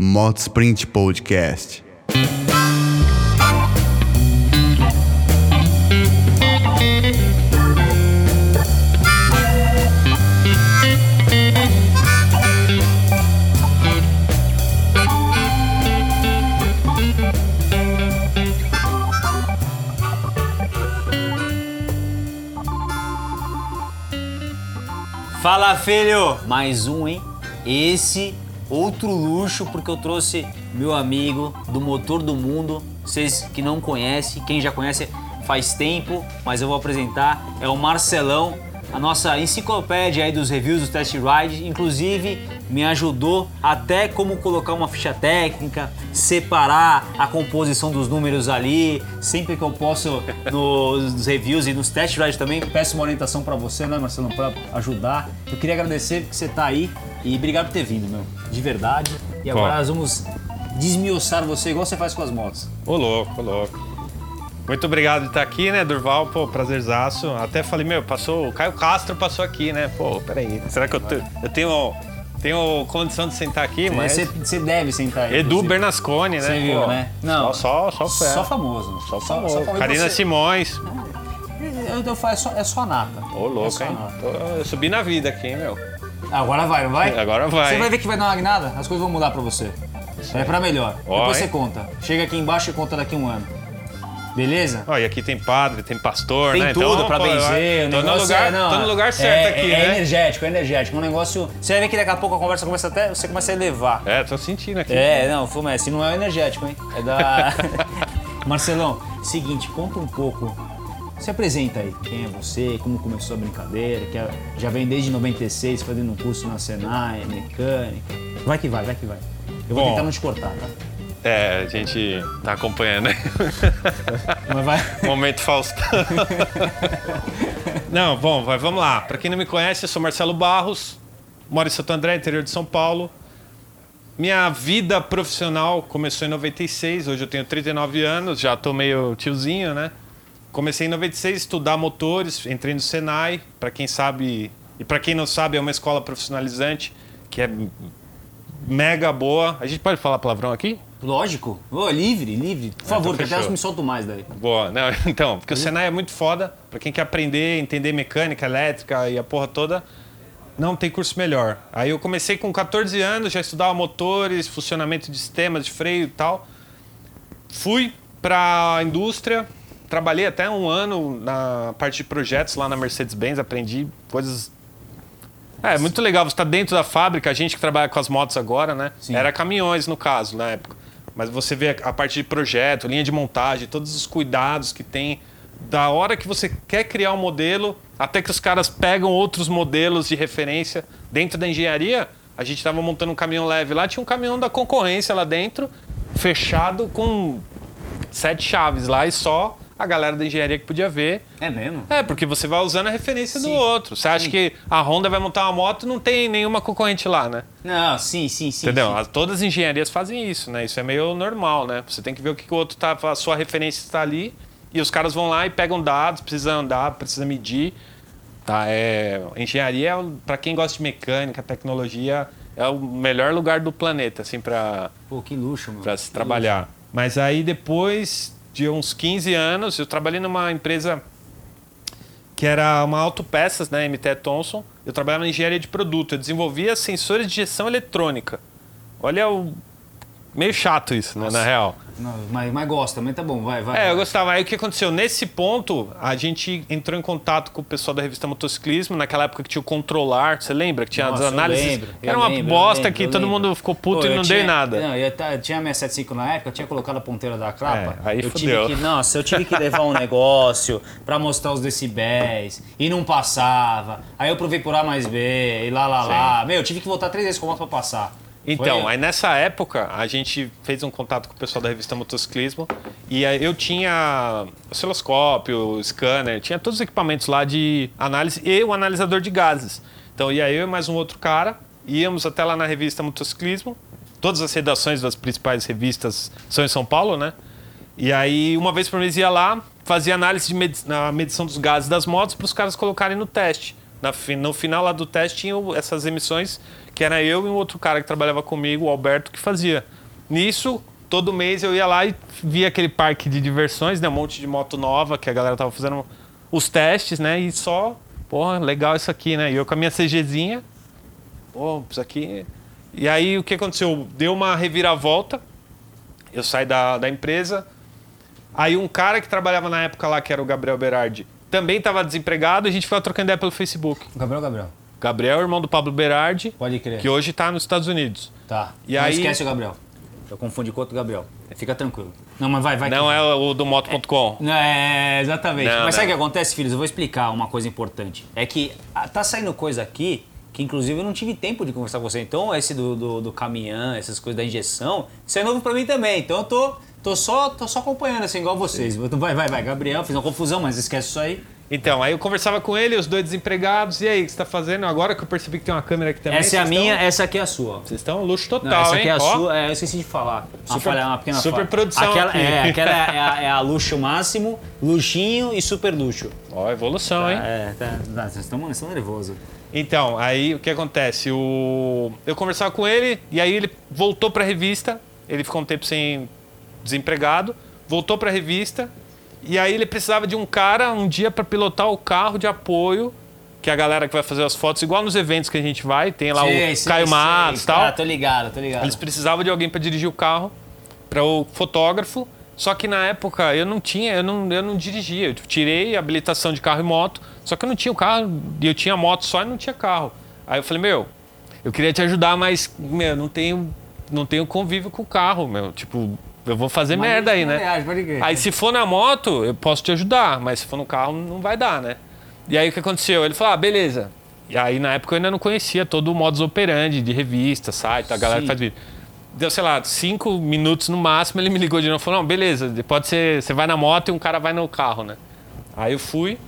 Moto Sprint Podcast. Fala filho! Mais um, hein? Esse outro luxo porque eu trouxe meu amigo do motor do mundo. Vocês que não conhecem, quem já conhece faz tempo, mas eu vou apresentar. É o Marcelão, a nossa enciclopédia aí dos reviews dos test ride. Inclusive me ajudou até como colocar uma ficha técnica, separar a composição dos números ali. Sempre que eu posso nos reviews e nos test rides também, peço uma orientação para você, né, Marcelão, para ajudar. Eu queria agradecer porque você tá aí e obrigado por ter vindo, meu, de verdade. E agora Bom. nós vamos desmiuçar você igual você faz com as motos. Ô louco, ô louco. Muito obrigado de estar aqui, né, Durval? Pô, prazerzaço. Até falei, meu, passou. O Caio Castro passou aqui, né? Pô, peraí. Será que eu, te- eu tenho, tenho condição de sentar aqui? Mas. Você, deve sentar aí. Edu inclusive. Bernasconi, né? Você viu, Pô, né? Não. Só, só, só, fé. Só famoso. Só famoso. famoso. Karina E você? Simões. Eu, eu faço, é só, é só nata. Ô, É louco, só hein? nata. Tô- eu subi na vida aqui, hein, meu. Agora vai, não vai? Agora vai. Você vai ver que vai dar uma guinada, as coisas vão mudar pra você. É pra melhor. Ó, Depois hein? você conta. Chega aqui embaixo e conta daqui um ano. Beleza? Ó, e aqui tem padre, tem pastor, Tem né? tudo então, pra pô, benzer. o Tô no, negócio lugar, é, não, tô no lugar certo é, aqui, é, né? energético, é energético. Um negócio. Você vai ver que daqui a pouco a conversa começa até. Você começa a elevar. É, tô sentindo aqui. É, não, Fuma, assim não é o energético, hein? É da. Marcelão, seguinte, conta um pouco. Se apresenta aí, quem é você, como começou a brincadeira, que é- já vem desde 96 fazendo um curso na Senai, mecânica. Vai que vai, vai que vai. Eu vou Bom. tentar não te cortar, tá? É, a gente tá acompanhando. Mas vai. Momento Faustão. Não, bom, vai, vamos lá. Pra quem não me conhece, eu sou Marcelo Barros, moro em Santo André, interior de São Paulo. Minha vida profissional começou em 96, hoje eu tenho 39 anos, já tô meio tiozinho, né? Comecei em 96 a estudar motores, entrei no Senai, pra quem sabe, e pra quem não sabe, é uma escola profissionalizante que é mega boa. A gente pode falar palavrão aqui? Lógico. Ô, livre, livre. Por favor, que até então eu me solto mais daí. Boa, não, então, porque o Senai é muito foda pra quem quer aprender, entender mecânica, elétrica e a porra toda. Não tem curso melhor. Aí eu comecei com 14 anos, já estudava motores, funcionamento de sistemas de freio e tal. Fui pra indústria, trabalhei até um ano na parte de projetos lá na Mercedes-Benz, aprendi coisas. É, muito legal, você tá dentro da fábrica, a gente que trabalha com as motos agora, né? Sim. Era caminhões no caso, na época. Mas você vê a parte de projeto, linha de montagem, todos os cuidados que tem da hora que você quer criar um modelo até que os caras pegam outros modelos de referência dentro da engenharia. A gente estava montando um caminhão leve lá, tinha um caminhão da concorrência lá dentro, fechado com sete chaves lá e só a galera da engenharia que podia ver. É mesmo? É, porque você vai usando a referência Sim. do outro. Você acha Sim. que a Honda vai montar uma moto não tem nenhuma concorrente lá, né? Não, sim, sim, sim. Entendeu? sim. As- Todas as engenharias fazem isso, né? Isso é meio normal, né? Você tem que ver o que que o outro tá, a sua referência está ali e os caras vão lá e pegam dados, precisa andar, precisa medir, tá? É, engenharia, para quem gosta de mecânica, tecnologia, é o melhor lugar do planeta, assim, para Pô, que luxo, mano. para se Que trabalhar. Mas aí depois de uns 15 anos, eu trabalhei numa empresa que era uma autopeças, né, MT Thomson. Eu trabalhava na engenharia de produto, eu desenvolvia sensores de injeção eletrônica. Olha o meio chato isso, né, na real. Não, mas, mas gosta, mas tá bom, vai, vai. É, vai. eu gostava. Aí o que aconteceu? Nesse ponto, a gente entrou em contato com o pessoal da revista Motociclismo, naquela época que tinha o Controlar, você lembra? Que tinha Nossa, as eu análises. lembro, eu era uma lembro, eu bosta lembro, que eu todo lembro. mundo ficou puto Pô, e eu não tinha- deu nada. Não, eu ta- tinha a 675 na época, eu tinha colocado a ponteira da clapa. É, aí eu fudeu. tive que, nossa, eu tive que levar um negócio pra mostrar os decibéis e não passava. Aí eu provei por A mais B e lá lá lá. Meu, eu tive que voltar três vezes com a moto pra passar. Então, Foi- aí nessa época, a gente fez um contato com o pessoal da revista Motociclismo e aí eu tinha osciloscópio, scanner, tinha todos os equipamentos lá de análise e o analisador de gases. Então, ia eu e mais um outro cara, íamos até lá na revista Motociclismo, todas as redações das principais revistas são em São Paulo, né? E aí, uma vez por mês ia lá, fazia análise na medição dos gases das motos para os caras colocarem no teste. No final lá do teste tinham essas emissões que era eu e um outro cara que trabalhava comigo, o Alberto, que fazia. Nisso, todo mês eu ia lá e via aquele parque de diversões, né? Um monte de moto nova que a galera tava fazendo os testes, né? E só, porra, legal isso aqui, né? E eu com a minha CGzinha, pô, isso aqui. E aí o que aconteceu? Deu uma reviravolta. Eu saí da, da empresa. Aí um cara que trabalhava na época lá, que era o Gabriel Berardi, também estava desempregado. A gente foi trocando ideia pelo Facebook. Gabriel, Gabriel. Gabriel, irmão do Pablo Berardi, Pode crer. que hoje está nos Estados Unidos. Tá. E não aí- esquece o Gabriel. Eu confundi com outro Gabriel. Fica tranquilo. Não, mas vai, vai. Não que- é o do moto.com. Não, é, exatamente. Não, Mas sabe o não. que acontece, filhos? Eu vou explicar uma coisa importante. É que ah, tá saindo coisa aqui que, inclusive, eu não tive tempo de conversar com você. Então, esse do, do, do caminhão, essas coisas da injeção, isso é novo pra mim também. Então, eu tô, tô, só, tô só acompanhando, assim, igual vocês. Vai, vai, vai. Gabriel, fiz uma confusão, mas esquece isso aí. Então, aí eu conversava com ele, os dois desempregados. E aí, o que você tá fazendo? Agora que eu percebi que tem uma câmera aqui também. essa é a minha, Estão, essa aqui é a sua. vocês estão luxo Não, total, essa hein? aqui é a Ó, sua. É, eu esqueci de falar. Uma, Super- falha, uma pequena super falha. produção Aquela, aqui. É, aquela é a, é a luxo máximo, luxinho e super luxo. Ó, evolução, hein? É, tá, tá, vocês estão estão nervosos. Então, aí o que acontece? O... Eu conversava com ele e aí ele voltou pra revista. Ele ficou um tempo sem desempregado, voltou pra revista e aí ele precisava de um cara um dia pra pilotar o carro de apoio, que é a galera que vai fazer as fotos, igual nos eventos que a gente vai, tem lá Sei, o sei, Caio. Matos e tal. Ah, tô ligado, tô ligado. Eles precisavam de alguém para dirigir o carro, para o fotógrafo. Só que na época eu não tinha, eu não, eu não dirigia. Eu tirei a habilitação de carro e moto, só que eu não tinha o carro, e eu tinha moto só e não tinha carro. Aí eu falei, meu, eu queria te ajudar, mas, meu, não tenho, não tenho convívio com o carro, meu. Tipo, eu vou fazer Mas merda aí, né? crer. Aí se for na moto, eu posso te ajudar, mas se for no carro, não vai dar, né? E aí o que aconteceu? Ele falou, ah, beleza. E aí na época eu ainda não conhecia todo o modus operandi de revista, site, a galera Sim. faz vídeo. Deu, sei lá, cinco minutos no máximo, ele me ligou de novo e falou, não, beleza, pode ser, você vai na moto e um cara vai no carro, né? Aí eu fui,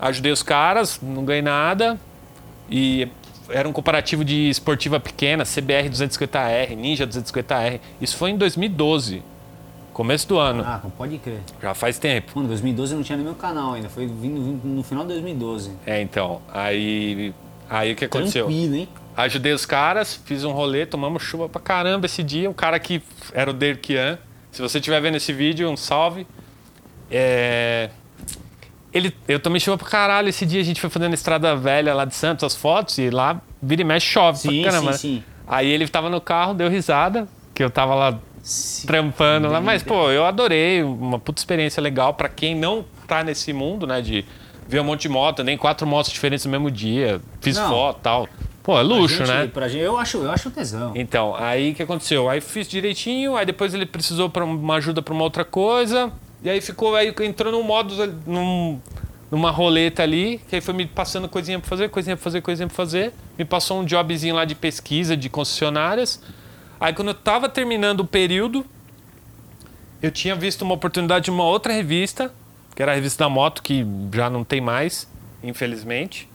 ajudei os caras, não ganhei nada. E era um comparativo de esportiva pequena, CBR 250R, Ninja 250R. Isso foi em 2012, começo do ano. Ah, pode crer. Já faz tempo. Mano, 2012 eu não tinha no meu canal ainda. Foi vindo, vindo no final de 2012. É, então. Aí. Aí o que aconteceu? Tranquilo, hein? Ajudei os caras, fiz um rolê, tomamos chuva pra caramba esse dia. O cara que era o Derkian. Se você estiver vendo esse vídeo, um salve. É, Ele, eu tomei chuva pra caralho esse dia. A gente foi fazendo estrada velha lá de Santos, as fotos, e lá vira e mexe chove Sim, pra caramba. sim, né? sim. Aí ele tava no carro, deu risada, que eu tava lá Sim. trampando lá. Mas, pô, eu adorei. Uma puta experiência legal pra quem não tá nesse mundo, né? De ver um monte de moto, nem quatro motos diferentes no mesmo dia. Fiz Não. foto e tal. Pô, é luxo, gente- né? Pra gente, eu acho, eu acho tesão. Então, aí o que aconteceu? Aí fiz direitinho, aí depois ele precisou para uma ajuda para uma outra coisa, e aí ficou, aí entrou num modo, num, numa roleta ali, que aí foi me passando coisinha para fazer, coisinha para fazer, coisinha para fazer. Me passou um jobzinho lá de pesquisa de concessionárias. Aí quando eu tava terminando o período, eu tinha visto uma oportunidade de uma outra revista, que era a revista da moto, que já não tem mais, infelizmente.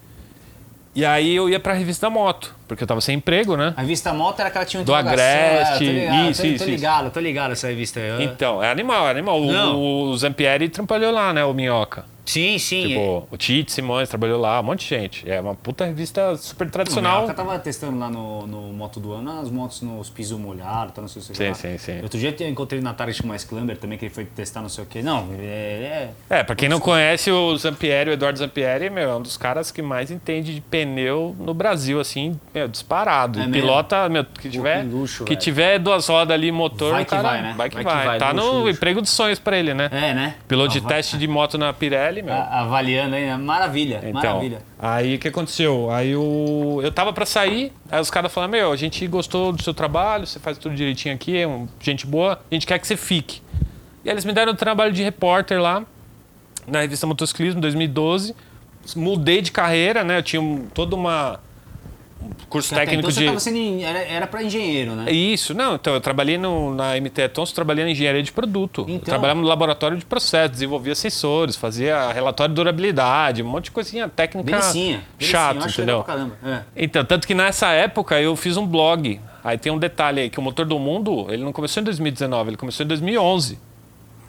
E aí eu ia pra revista da moto, porque eu tava sem emprego, né? A revista moto era aquela que tinha um Do Agreste, tô ligado, isso, tô, isso, tô isso. ligado, tô ligado essa revista aí. Então, é animal, é animal. O, Não. o Zampieri trabalhou lá, né? O Minhoca. Sim, sim. Tipo, o Tite Simões trabalhou lá, um monte de gente. É uma puta revista super tradicional. Eu tava testando lá no, no Moto do Ano as motos nos pisos molhados, tá, não sei o que Sim, lá. sim, sim. Outro dia eu encontrei na Target com o Clamber também, que ele foi testar não sei o que. Não, é, é- É, pra quem não conhece o Zampieri, o Eduardo Zampieri, meu, é um dos caras que mais entende de pneu no Brasil, assim, meu, disparado. É E pilota, meu, que tiver, que luxo, que velho. tiver duas rodas ali, motor, Vai o que cara, vai, né? Vai que Vai que vai. Tá luxo, no luxo. emprego dos sonhos pra ele, né? É, né? Piloto de Ava- teste de moto na Pirelli, meu. a- Avaliando aí, maravilha, Então, maravilha. aí o que aconteceu? Aí eu, eu tava pra sair, aí os caras falaram: Meu, a gente gostou do seu trabalho, você faz tudo direitinho aqui, é um, gente boa, a gente quer que você fique. E aí eles me deram o trabalho de repórter lá, na revista Motociclismo, 2012. Mudei de carreira, né? Eu tinha um, toda uma. Curso Porque até técnico então você de. tava sendo, en- era, pra engenheiro, né? Isso, não, então eu trabalhei no, na MT Tons, trabalhei na engenharia de produto. Eu Então. trabalhava no laboratório de processo, desenvolvia sensores, fazia relatório de durabilidade, um monte de coisinha técnica Delicinha. chato, acho entendeu? É. Então, tanto que nessa época eu fiz um blog. Aí tem um detalhe aí, que o Motor do Mundo, ele não começou em 2019, ele começou em 2011.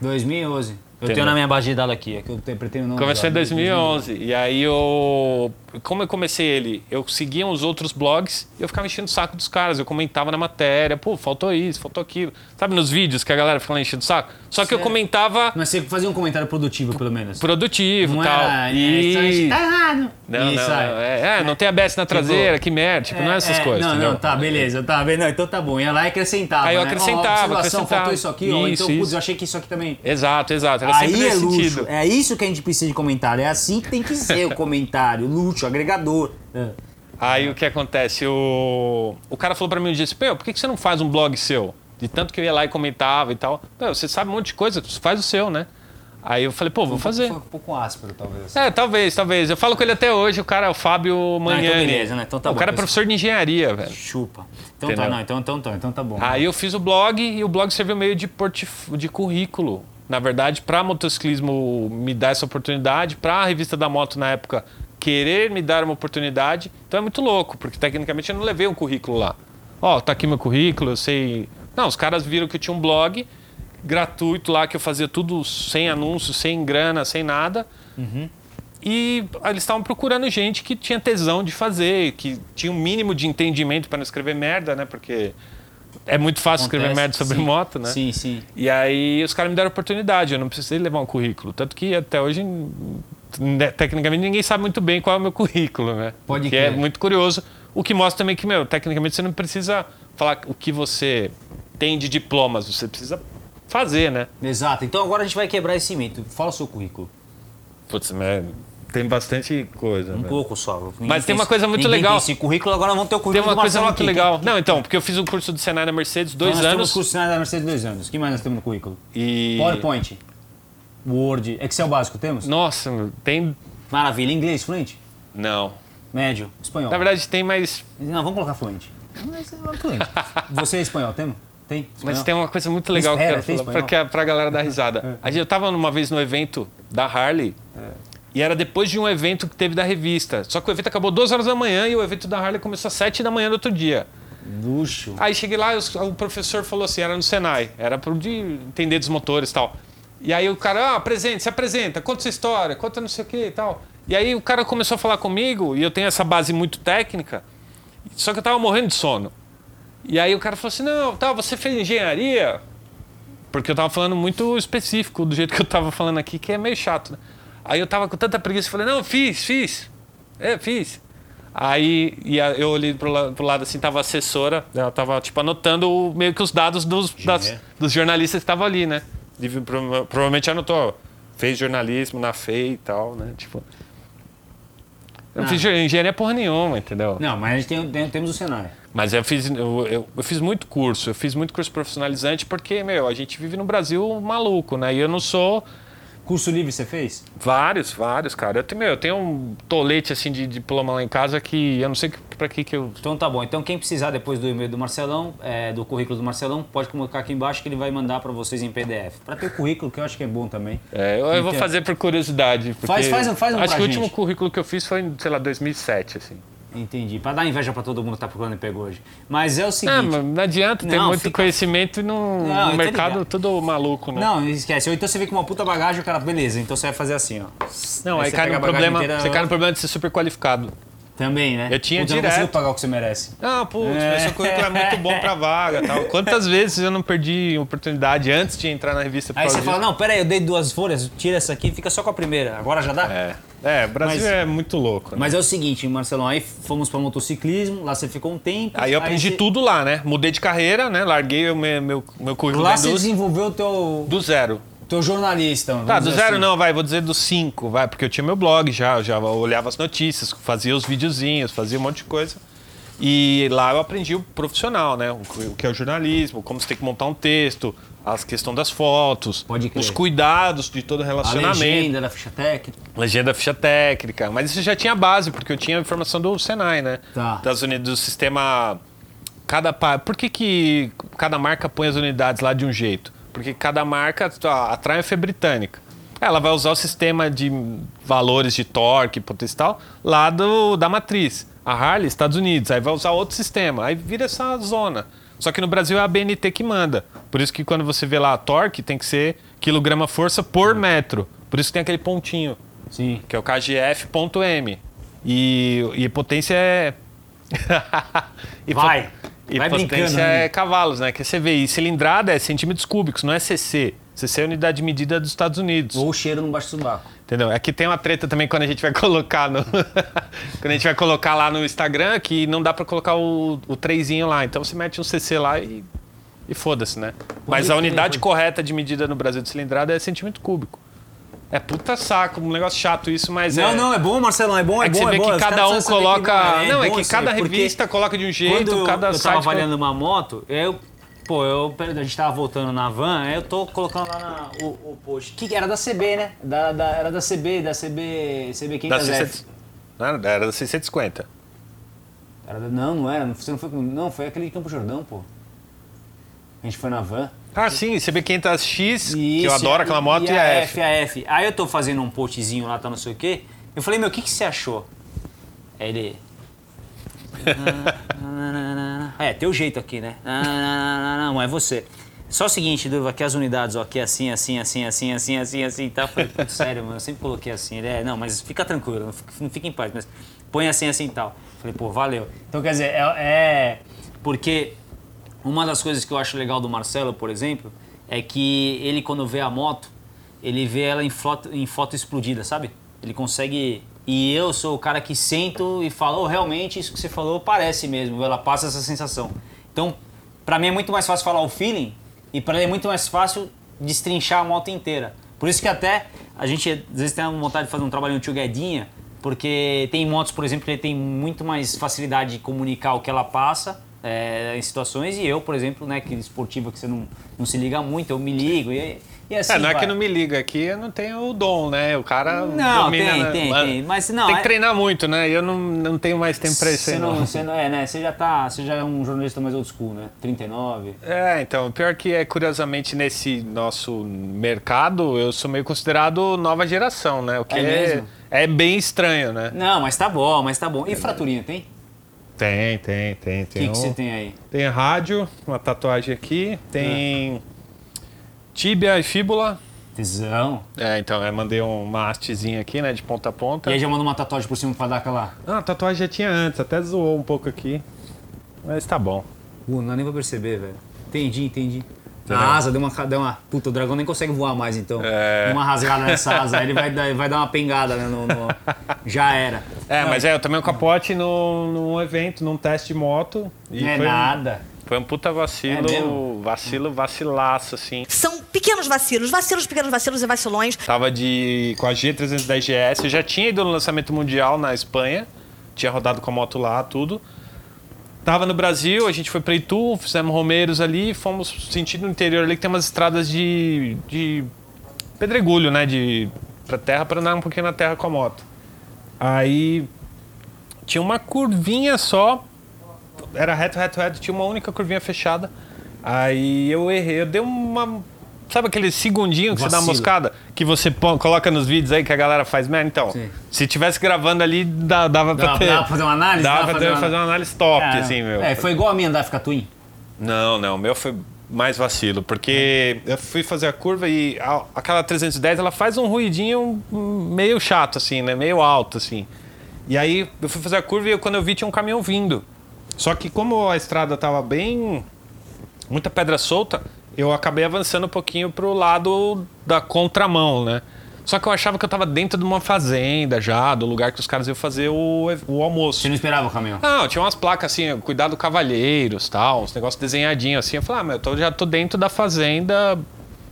2011. Eu tenho na minha base de dados aqui, é que eu te- pretendo não Começou em usar. 2011. E aí eu. Como eu comecei ele? Eu seguia os outros blogs e eu ficava enchendo o saco dos caras. Eu comentava na matéria, pô, faltou isso, faltou aquilo. Sabe nos vídeos que a galera fica lá enchendo o saco? Só que eu comentava Mas você fazia um comentário produtivo, pelo menos. produtivo não e tal. era, e... é, tá errado. Não, Isso, não, é. não. É, é, não tem ABS na traseira, que merda. Tipo, não é essas coisas, Não, entendeu? não, tá, beleza, tá, be- não, então tá bom. Ia lá e acrescentava. Aí eu né? acrescentava, observação, acrescentava. faltou isso aqui, ó. Isso, Então, putz, isso. eu achei que isso aqui também. Exato, exato. Sempre Aí é luxo. sentido. É isso que a gente precisa de comentário. É assim que tem que ser o comentário. Luxo, agregador. É. Aí o que acontece? O, o cara falou pra mim um dia assim, Pô, por que você não faz um blog seu? De tanto que eu ia lá e comentava e tal. Pô, você sabe um monte de coisa, faz o seu, né? Aí eu falei, pô, vou fazer. Foi um pouco áspero, talvez. É, talvez, talvez. Eu falo com ele até hoje, o cara é o Fábio Magnani. então beleza, né? Então tá o bom, cara é professor de engenharia, velho. Chupa. Então tá, Entendeu? não, então, então, então, então tá bom. Aí eu fiz o blog e o blog serviu meio de, portif... de currículo. Na verdade, para motociclismo me dar essa oportunidade, para a revista da moto na época querer me dar uma oportunidade. Então é muito louco, porque tecnicamente eu não levei um currículo lá. Ó, tá aqui meu currículo, eu sei. Não, os caras viram que eu tinha um blog gratuito lá, que eu fazia tudo sem anúncio, sem grana, sem nada. E eles estavam procurando gente que tinha tesão de fazer, que tinha um mínimo de entendimento para não escrever merda, né? Porque é muito fácil escrever Acontece, merda sobre sim. moto, né? Sim, sim. E aí os caras me deram oportunidade, eu não precisei levar um currículo. Tanto que até hoje, né, tecnicamente, ninguém sabe muito bem qual é o meu currículo, né? Pode que é crer. muito curioso. O que mostra também que, meu, tecnicamente você não precisa falar o que você tem de diplomas, você precisa fazer, né? Exato. Então agora a gente vai quebrar esse mito. Fala o seu currículo. Putz, mas tem bastante coisa. Um né? pouco só. Ninguém Mas tem uma coisa muito legal. Tem esse currículo, agora vamos ter o Tem currículo uma do coisa muito aqui. legal. Não, então, porque eu fiz um curso de Senai da Mercedes dois Então nós anos. temos curso de da Mercedes dois anos. O que mais nós temos no currículo? E. PowerPoint. Word. Excel básico temos? Nossa, tem. Maravilha. Inglês, fluente? Não. Médio. Espanhol. Na verdade, tem, mas. Não, vamos colocar fluente. Mas é fluente. Você é espanhol, tem? Tem? Mas Espanhol? tem uma coisa muito legal Espera, que eu tem quero falar pra, pra galera dar risada. Gente, eu tava uma vez no evento da Harley. E era depois de um evento que teve da revista. Só que o evento acabou duas horas da manhã e o evento da Harley começou às sete da manhã do outro dia. Luxo. Aí cheguei lá e o professor falou assim, era no Senai, era pro de entender dos motores e tal. E aí o cara, ah, apresente, se apresenta, conta sua história, conta não sei o que e tal. E aí o cara começou a falar comigo, e eu tenho essa base muito técnica, só que eu tava morrendo de sono. E aí o cara falou assim, não, tá, você fez engenharia? Porque eu tava falando muito específico, do jeito que eu tava falando aqui, que é meio chato, né? Aí eu tava com tanta preguiça, falei, não, fiz, fiz. É, fiz. Aí e a- eu olhei pro, la- pro lado assim, tava a assessora, ela tava tipo anotando o- meio que os dados dos, das- dos jornalistas que estavam ali, né? E prova- provavelmente anotou, fez jornalismo na FEI e tal, né? Tipo. Eu não fiz engenharia porra nenhuma, entendeu? Não, mas a gente tem, tem- temos o Senai. Mas eu fiz, eu, eu- eu fiz muito curso, eu fiz muito curso profissionalizante porque, meu, a gente vive no Brasil maluco, né? E eu não sou Curso livre você fez? vários, vários, cara. Eu tenho, meu, eu tenho um tolete assim de diploma lá em casa que eu não sei pra que que eu. Então tá bom. Então quem precisar depois do e-mail do Marcelão, é, do currículo do Marcelão, pode colocar aqui embaixo que ele vai mandar para vocês em PDF. Para ter o currículo, que eu acho que é bom também. É, eu, eu vou Então- fazer por curiosidade. Faz- faz um- faz um Acho que o gente. último currículo que eu fiz foi em, sei lá, 2007, assim. Entendi. Para dar inveja para todo mundo que tá procurando emprego hoje. Mas é o É, seguinte. mas não adianta ter Não, muito fica- conhecimento e no, Não, eu no mercado tudo maluco, né? Não, esquece. Ou então você vem com uma puta bagagem, o cara, beleza, então você vai fazer assim, ó. Não, aí, você cai no problema. inteira, Você cai no problema de ser super qualificado. Também, né? Eu tinha Puta, direto. não consigo pagar o que você merece. Ah, putz, É. mas seu currículo é muito bom pra vaga tal. Quantas vezes eu não perdi oportunidade antes de entrar na revista Aí você fala, não, pera aí, eu dei duas folhas, tira essa aqui, fica só com a primeira. Agora já dá? É, é, o Brasil Mas- é muito louco. Né? Mas é o seguinte, Marcelão, aí fomos para motociclismo, lá você ficou um tempo. Aí eu aprendi você- tudo lá, né? Mudei de carreira, né? Larguei o meu, meu, meu currículo Lá você desenvolveu o teu, do zero. teu jornalista. Tá, do zero assim. não, vai, vou dizer do cinco, vai, porque eu tinha meu blog já, eu já olhava as notícias, fazia os videozinhos, fazia um monte de coisa. E lá eu aprendi o profissional, né? O que- é o jornalismo, como você tem que montar um texto, a questão das fotos, os cuidados de todo A relacionamento. legenda da ficha técnica. Legenda, ficha técnica. Mas isso já tinha base, porque eu tinha a informação do Senai, né? Tá. Das unidades, do sistema. Cada Por que, que cada marca põe as unidades lá de um jeito? Porque cada marca. A Triumph é britânica. Ela vai usar o sistema de valores de torque, potência e tal, lá do, da matriz. A Harley, Estados Unidos. Aí vai usar outro sistema. Aí vira essa zona. Só que no Brasil é a BNT que manda. Por isso que quando você vê lá a torque, tem que ser quilograma-força por metro. Por isso que tem aquele pontinho, Sim. que é o KGF.m. E, e potência é. e po- Vai. E Vai potência é cavalos, né? Que você vê. E cilindrada é centímetros cúbicos, não é CC. CC é a unidade de medida dos Estados Unidos. Ou o cheiro no baixo do subaco. Entendeu? É que tem uma treta também quando a gente vai colocar no. quando a gente vai colocar lá no Instagram que não dá pra colocar o, o trezinho lá. Então você mete um CC lá e. E foda-se, né? Mas a unidade correta de medida no Brasil de cilindrada é centímetro cúbico. É puta saco, um negócio chato isso, mas Não, é. não, é bom, Marcelão, é bom, é, É que bom, você vê é bom. que cada um coloca. que não, é que cada revista coloca de um jeito, Quando cada eu site. tava coloca- avaliando uma moto, eu, pô, eu, a gente tava voltando na van, aí eu tô colocando lá na, o, o post. Que era da CB, né? Da, da- era da CB, da CB, CB Da 500F. 600, não, era da 650. Era da- não, não era, você não foi não, foi aquele de Campo Jordão, pô. A gente foi na van. Ah, sim, CB500X, que eu Isso, adoro aquela moto, e, e a a F. F, a F. Aí eu tô fazendo um postzinho lá, tá não sei o quê. Eu falei, meu, o que, que você achou? Aí ele. é, teu jeito aqui, né? Não, é você. Só o seguinte, Duva, aqui as unidades, ó, aqui assim, assim, assim, assim, assim, assim, assim, tá? Falei, sério, mano, eu sempre coloquei assim. Ele, é, não, mas fica tranquilo, não fica, não em paz, mas põe assim, assim e tal. Falei, pô, valeu. Então, quer dizer, é, é porque uma das coisas que eu acho legal do Marcelo, por exemplo, é que ele, quando vê a moto, ele vê ela em foto, em foto explodida, sabe? Ele consegue. E eu sou o cara que sento e falo, oh, realmente isso que você falou parece mesmo, ela passa essa sensação. Então, pra mim é muito mais fácil falar o feeling e pra ele é muito mais fácil destrinchar a moto inteira. Por isso que até a gente às vezes tem vontade de fazer um trabalho Guedinha, porque tem motos, por exemplo, que ele tem muito mais facilidade de comunicar o que ela passa é, em situações e eu, por exemplo, né, que esportiva que você não, não se liga muito, eu me ligo e, e assim É, não é vai. que não me liga, aqui eu não tenho o dom, né? O cara Não, tem, né? tem, tem, mas não, Tem que é- treinar muito, né? Eu não, não tenho mais tempo pra isso Você aí, não, você não é, né? Você já tá, você já é um jornalista mais old school, né? 39. É, então, pior que é, curiosamente, nesse nosso mercado, eu sou meio considerado nova geração, né? O que É é, é bem estranho, né? Não, mas tá bom, mas tá bom. E fraturinha tem? Tem, tem, tem. O Tem, que, que você tem aí? tem rádio, uma tatuagem aqui, tem tíbia e fíbula. Tesão. É, então, eu mandei uma hastezinha aqui, né, de ponta a ponta. E aí já manda uma tatuagem por cima pra dar aquela. Ah, a tatuagem já tinha antes, até zoou um pouco aqui. Mas tá bom. Uh, não dá nem pra perceber, velho. Entendi, entendi. A asa deu uma, deu uma. Puta, o dragão nem consegue voar mais então. É. Deu uma rasgada nessa asa, aí ele vai, dar- vai dar uma pengada, né? No, no- Já era. É, mas é, eu tomei um capote no, num evento, num teste de moto. E Não é foi, um- nada. Foi um puta É vacilo, mesmo? vacilo, vacilaço, assim. São pequenos vacilos, vacilos, pequenos vacilos e vacilões. Tava de, com a G310 GS, eu já tinha ido no lançamento mundial na Espanha, tinha rodado com a moto lá, tudo. Tava no Brasil, a gente foi pra Itu, fizemos Romeiros ali, fomos sentindo no interior ali que tem umas estradas de, de pedregulho, né, de pra terra, para andar um pouquinho na terra com a moto. Aí tinha uma curvinha só, era reto, reto, reto, tinha uma única curvinha fechada. Aí eu errei, eu dei uma. Sabe aquele segundinho que você dá uma Vacilo. moscada? Que você coloca nos vídeos aí que a galera faz merda? Então, Sim. se tivesse gravando ali, dá- dava pra Dava- ter. dava pra fazer uma análise? Dava Dava pra fazer uma- fazer uma análise top, É, assim, meu. É, foi igual a minha da Africa Twin. Não, não, o meu foi mais vacilo, porque eu fui fazer a curva e a- aquela 310 ela faz um ruidinho meio chato, assim, né? Meio alto, assim. E aí eu fui fazer a curva e eu- quando eu vi tinha um caminhão vindo. Só que como a estrada tava bem. muita pedra solta, eu acabei avançando um pouquinho pro lado da contramão, né? Só que eu achava que eu tava dentro de uma fazenda já, do lugar que os caras iam fazer o, o almoço. Você não esperava o caminhão? Não, tinha umas placas assim, cuidado cavalheiros, tal, uns negócios desenhadinhos assim. Eu falei, ah, mas eu tô- já tô dentro da fazenda.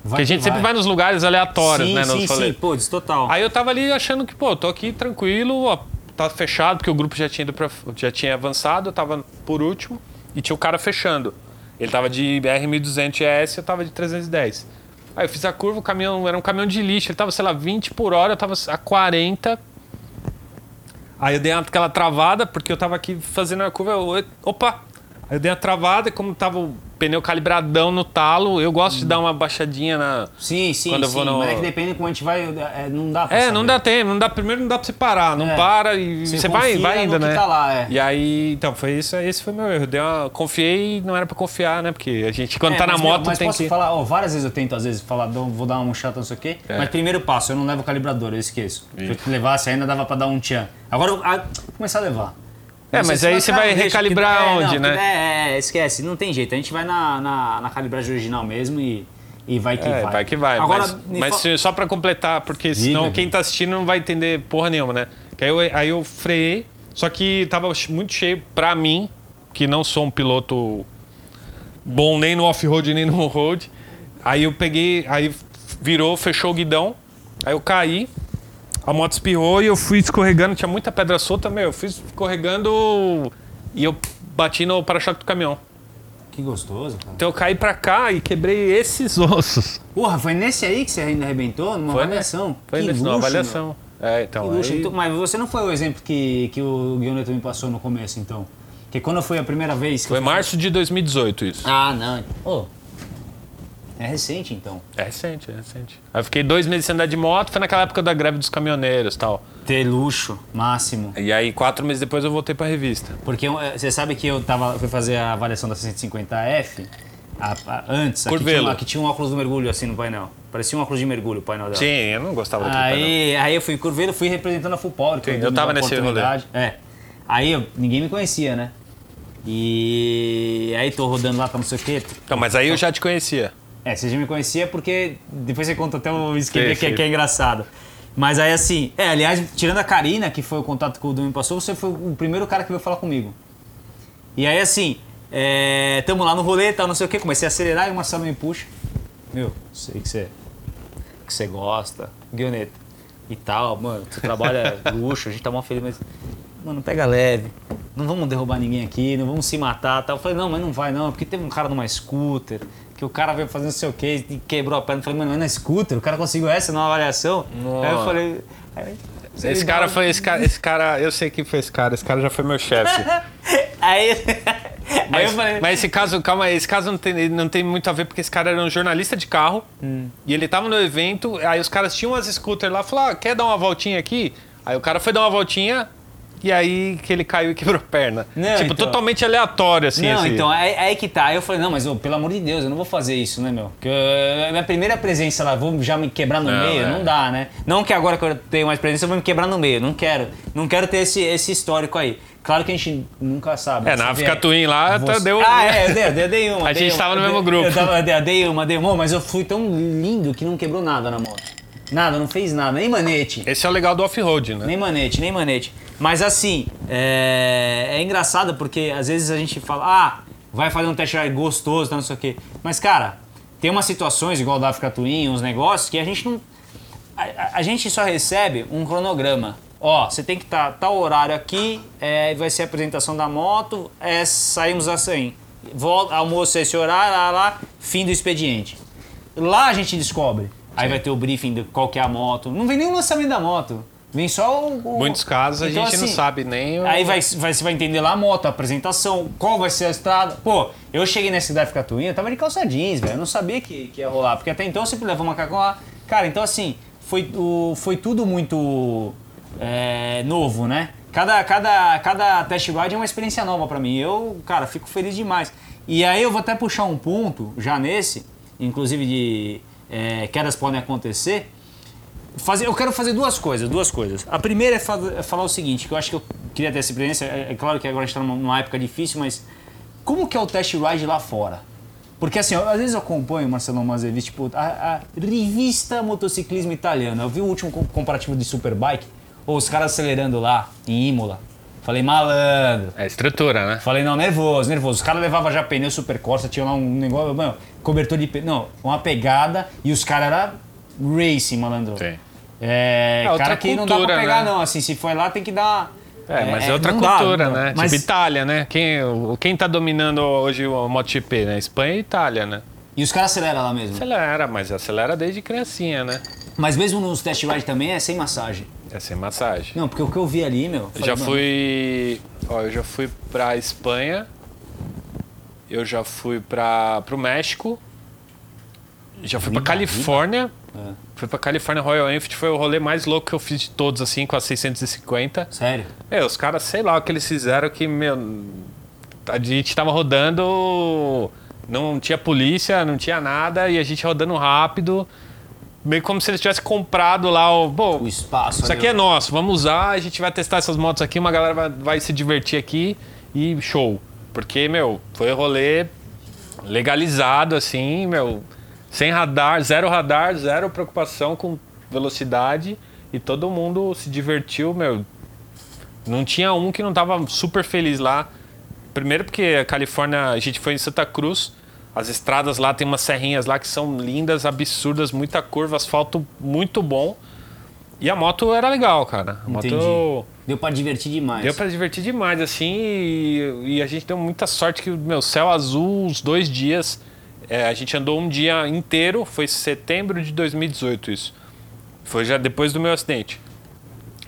Vai Porque a gente que sempre vai nos lugares aleatórios, sim, né? sim, sim, pô, total. Aí eu tava ali achando que, pô, tô aqui tranquilo, ó, tá fechado, porque o grupo já tinha, ido pra, já tinha avançado, eu tava por último, e tinha o cara fechando. Ele tava de R1200 ES, eu tava de 310. Aí eu fiz a curva, o caminhão era um caminhão de lixo, ele tava, sei lá, 20 por hora, eu tava a 40. Aí eu dei aquela travada, porque eu tava aqui fazendo a curva, eu, opa! Aí eu dei uma travada e como tava o pneu calibradão no talo, eu gosto de dar uma baixadinha na. Sim, sim, Quando eu sim. vou no- Mas é que depende de como a gente vai. é, não dá pra É, saber. não dá tempo, não dá, primeiro não dá pra você parar, não É. para e Você você, vai, vai que né? tá lá, é. E aí, então, foi isso, esse foi meu erro. Dei uma, confiei e não era pra confiar, né? Porque a gente, quando É, tá na moto, meu, mas tem posso que. falar, ó, várias vezes eu tento, às vezes, falar, vou dar uma murchata, não sei o quê. É. Mas primeiro passo, eu não levo o calibrador, eu esqueço. Se eu levasse ainda dava pra dar um tchan. Agora eu vou começar a levar. É, mas aí você vai recalibrar é, onde, não, né? É, esquece, não tem jeito. A gente vai na, na, na calibragem original mesmo e, e vai que É, vai. vai que vai. Agora, mas mas só pra completar, porque senão Diga. quem tá assistindo não vai entender porra nenhuma, né? Que aí eu, aí eu freiei, só que tava muito cheio pra mim, que não sou um piloto bom nem no off-road nem no road. Aí eu peguei, aí virou, fechou o guidão, aí eu caí, a moto espirrou e eu fui escorregando, tinha muita pedra solta, meu, eu fui escorregando e eu bati no para-choque do caminhão. Que gostoso, cara. Então eu caí pra cá e quebrei esses ossos. Porra, foi nesse aí que você ainda arrebentou? Numa Foi, né? avaliação? Foi que nessa luxo, avaliação. É, meu. então. Que luxo. aí- Então, mas você não foi o exemplo que, que o Guioneto me passou no começo, então? Porque quando foi a primeira vez que Foi eu março de 2018 isso. Ah, não. Ô, é recente, então. É recente, é recente. Aí eu fiquei dois meses sem andar de moto, foi naquela época da greve dos caminhoneiros e tal. Ter luxo, máximo. E aí, quatro meses depois, eu voltei pra revista. Porque eh, você sabe que eu tava, fui fazer a avaliação da 650F a- a- antes. Aqui Curvelo. tinha, aqui tinha um óculos de mergulho assim no painel. Parecia um óculos de mergulho o painel dela. Sim, eu não gostava daquele painel. Aí, aí eu fui curveiro, fui representando a que Sim, eu tava nesse oportunidade. É. Aí eu- ninguém me conhecia, né? E aí tô rodando lá, tá não sei o quê. Então, mas aí eu já te conhecia. É, você já me conhecia porque depois você conta até o esquema que, é- que é engraçado. Mas aí assim, é, aliás, tirando a Karina, que foi o contato que o Dom me passou, você foi o primeiro cara que veio falar comigo. E aí assim, é, tamo lá no rolê, tal, não sei o que, comecei a acelerar e o Marcelo me puxa. Meu, sei que você que você gosta, Guioneta. E tal, mano, você trabalha luxo, a gente tá mó feliz, mas. Mano, pega leve. Não vamos derrubar ninguém aqui, não vamos se matar tal. Eu falei, não, mas não vai não, porque teve um cara numa scooter, que o cara veio fazendo não sei o que e quebrou a perna. Eu falei, mano, não é na scooter, o cara conseguiu essa numa avaliação. Aí eu Nossa. falei. aí- Esse cara foi. Esse cara, esse cara, eu sei que foi esse cara. Esse cara já foi meu chefe. Aí, aí Mas, eu falei. mas esse caso, calma aí, esse caso não tem, não tem muito a ver, porque esse cara era um jornalista de carro Hum. e ele tava no evento, aí os caras tinham umas scooters lá, falaram, ah, quer dar uma voltinha aqui? Aí o cara foi dar uma voltinha e aí que ele caiu e quebrou a perna. Não, tipo, então- totalmente aleatório, assim. não, esse- então, aí, aí que tá. Aí eu falei, não, mas pelo amor de Deus, eu não vou fazer isso, né, meu? Porque eh, minha primeira presença lá, vou já me quebrar no Não, meio, é. não dá, né? Não que agora que eu tenho mais presença, eu vou me quebrar no meio. Não quero. Não quero ter esse, esse histórico aí. Claro que a gente nunca sabe. É, Você na África Twin lá, Você- até deu... Ah, é, eu dei, eu dei, eu uma. A dei gente uma, tava no eu mesmo grupo. Eu, tava, eu eu dei uma, dei uma, mas eu fui tão lindo que não quebrou nada na moto. Nada, não fez nada, nem manete. Esse é o legal do off-road, né? Nem manete, nem manete. Mas assim, é, é engraçado porque às vezes a gente fala, ah, vai fazer um test drive gostoso, tá, não sei o quê. Mas, cara, tem umas situações, igual da África Twin, uns negócios, que a gente não. A, a- a gente só recebe um cronograma. Ó, você tem que estar tal horário aqui, é, vai ser a apresentação da moto, é, saímos assim. Volta, almoço esse horário, lá, lá, fim do expediente. Lá a gente descobre. Aí vai ter o briefing de qual que é a moto. Não vem nem o lançamento da moto. Vem só o. o- Muitos casos a Então, gente não assim, sabe nem o... Aí vai, vai, você vai entender lá a moto, a apresentação, qual vai ser a estrada. Pô, eu cheguei África Twin, eu tava de calça jeans, velho. Eu não sabia que, que ia rolar. Porque até então eu sempre levava macacão lá. Cara, então assim, foi, o, foi tudo muito é, novo, né? Cada, cada, cada test ride é uma experiência nova pra mim. Eu, cara, fico feliz demais. E aí eu vou até puxar um ponto já nesse, inclusive de é, quedas podem acontecer. Fazer, eu quero fazer duas coisas, duas coisas. A primeira é, fa- é falar o seguinte, que eu acho que eu queria ter essa experiência. É, é claro que agora a gente está numa, numa época difícil, mas como que é o test ride lá fora? Porque assim, eu- às vezes eu acompanho, Marcelo Mazevi, tipo, a, a revista Motociclismo Italiano. Eu vi o último com- comparativo de Superbike, ou os caras acelerando lá, em Imola. Falei, malandro. É estrutura, né? Falei, não, nervoso, nervoso. Os caras levavam já pneu Super Corsa, tinha lá um negócio, mano, cobertor de pneu. Não, uma pegada e os caras eram racing, malandro. Sim. É, É outra cara que não dá pra cultura, pegar, né? não. Assim, se for lá, tem que dar. É, mas é outra não dá, cultura, dá. né? Mas, Tipo Itália, né? Quem, quem tá dominando hoje o MotoGP, né? Espanha e Itália, né? E os caras aceleram lá mesmo. Acelera, mas acelera desde criancinha, né? Mas mesmo nos test ride também é sem massagem. É sem massagem. Não, porque o que eu vi ali, meu. Eu falei, já mano, fui. Ó, eu já fui pra Espanha eu já fui para o México, já fui Viva, Califórnia. É. Fui pra Califórnia Royal Enfield, foi o rolê mais louco que eu fiz de todos, assim, com a 650. Sério? É, os caras, sei lá o que eles fizeram que, meu. A gente tava rodando, não tinha polícia, não tinha nada, e a gente rodando rápido. Meio como se eles tivessem comprado lá o. Bom, O espaço. isso aqui é ó. nosso, vamos usar, a gente vai testar essas motos aqui, uma galera vai, vai se divertir aqui e show. Porque, meu, foi rolê legalizado, assim, meu, sem radar, zero radar, zero preocupação com velocidade e todo mundo se divertiu, meu. Não tinha um que não tava super feliz lá. Primeiro porque a Califórnia, a gente foi em Santa Cruz, as estradas lá tem umas serrinhas lá que são lindas, absurdas, muita curva, asfalto muito bom. E a moto era legal, cara. A moto Entendi. Deu pra divertir demais. Deu pra divertir demais, assim, e, e a gente deu muita sorte que, meu, céu azul, os dois dias. é, a gente andou um dia inteiro, foi setembro de 2018 isso. Foi já depois do meu acidente.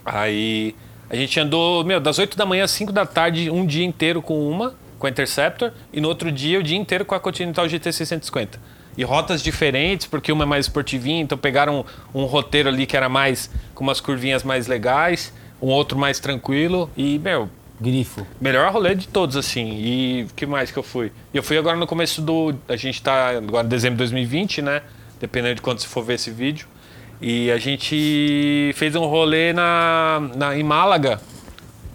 Aí a gente andou, meu, das 8 da manhã às 5 da tarde, um dia inteiro com uma, com a Interceptor, e no outro dia o dia inteiro com a Continental GT 650. E rotas diferentes, porque uma é mais esportivinha, então pegaram um, um roteiro ali que era mais, com umas curvinhas mais legais, um outro mais tranquilo, e, meu, Grifo. Melhor rolê de todos, assim. E o que mais que eu fui? Eu fui agora no começo do. A gente tá agora em dezembro de 2020, né? Dependendo de quando você for ver esse vídeo. E a gente fez um rolê na, na, em Málaga,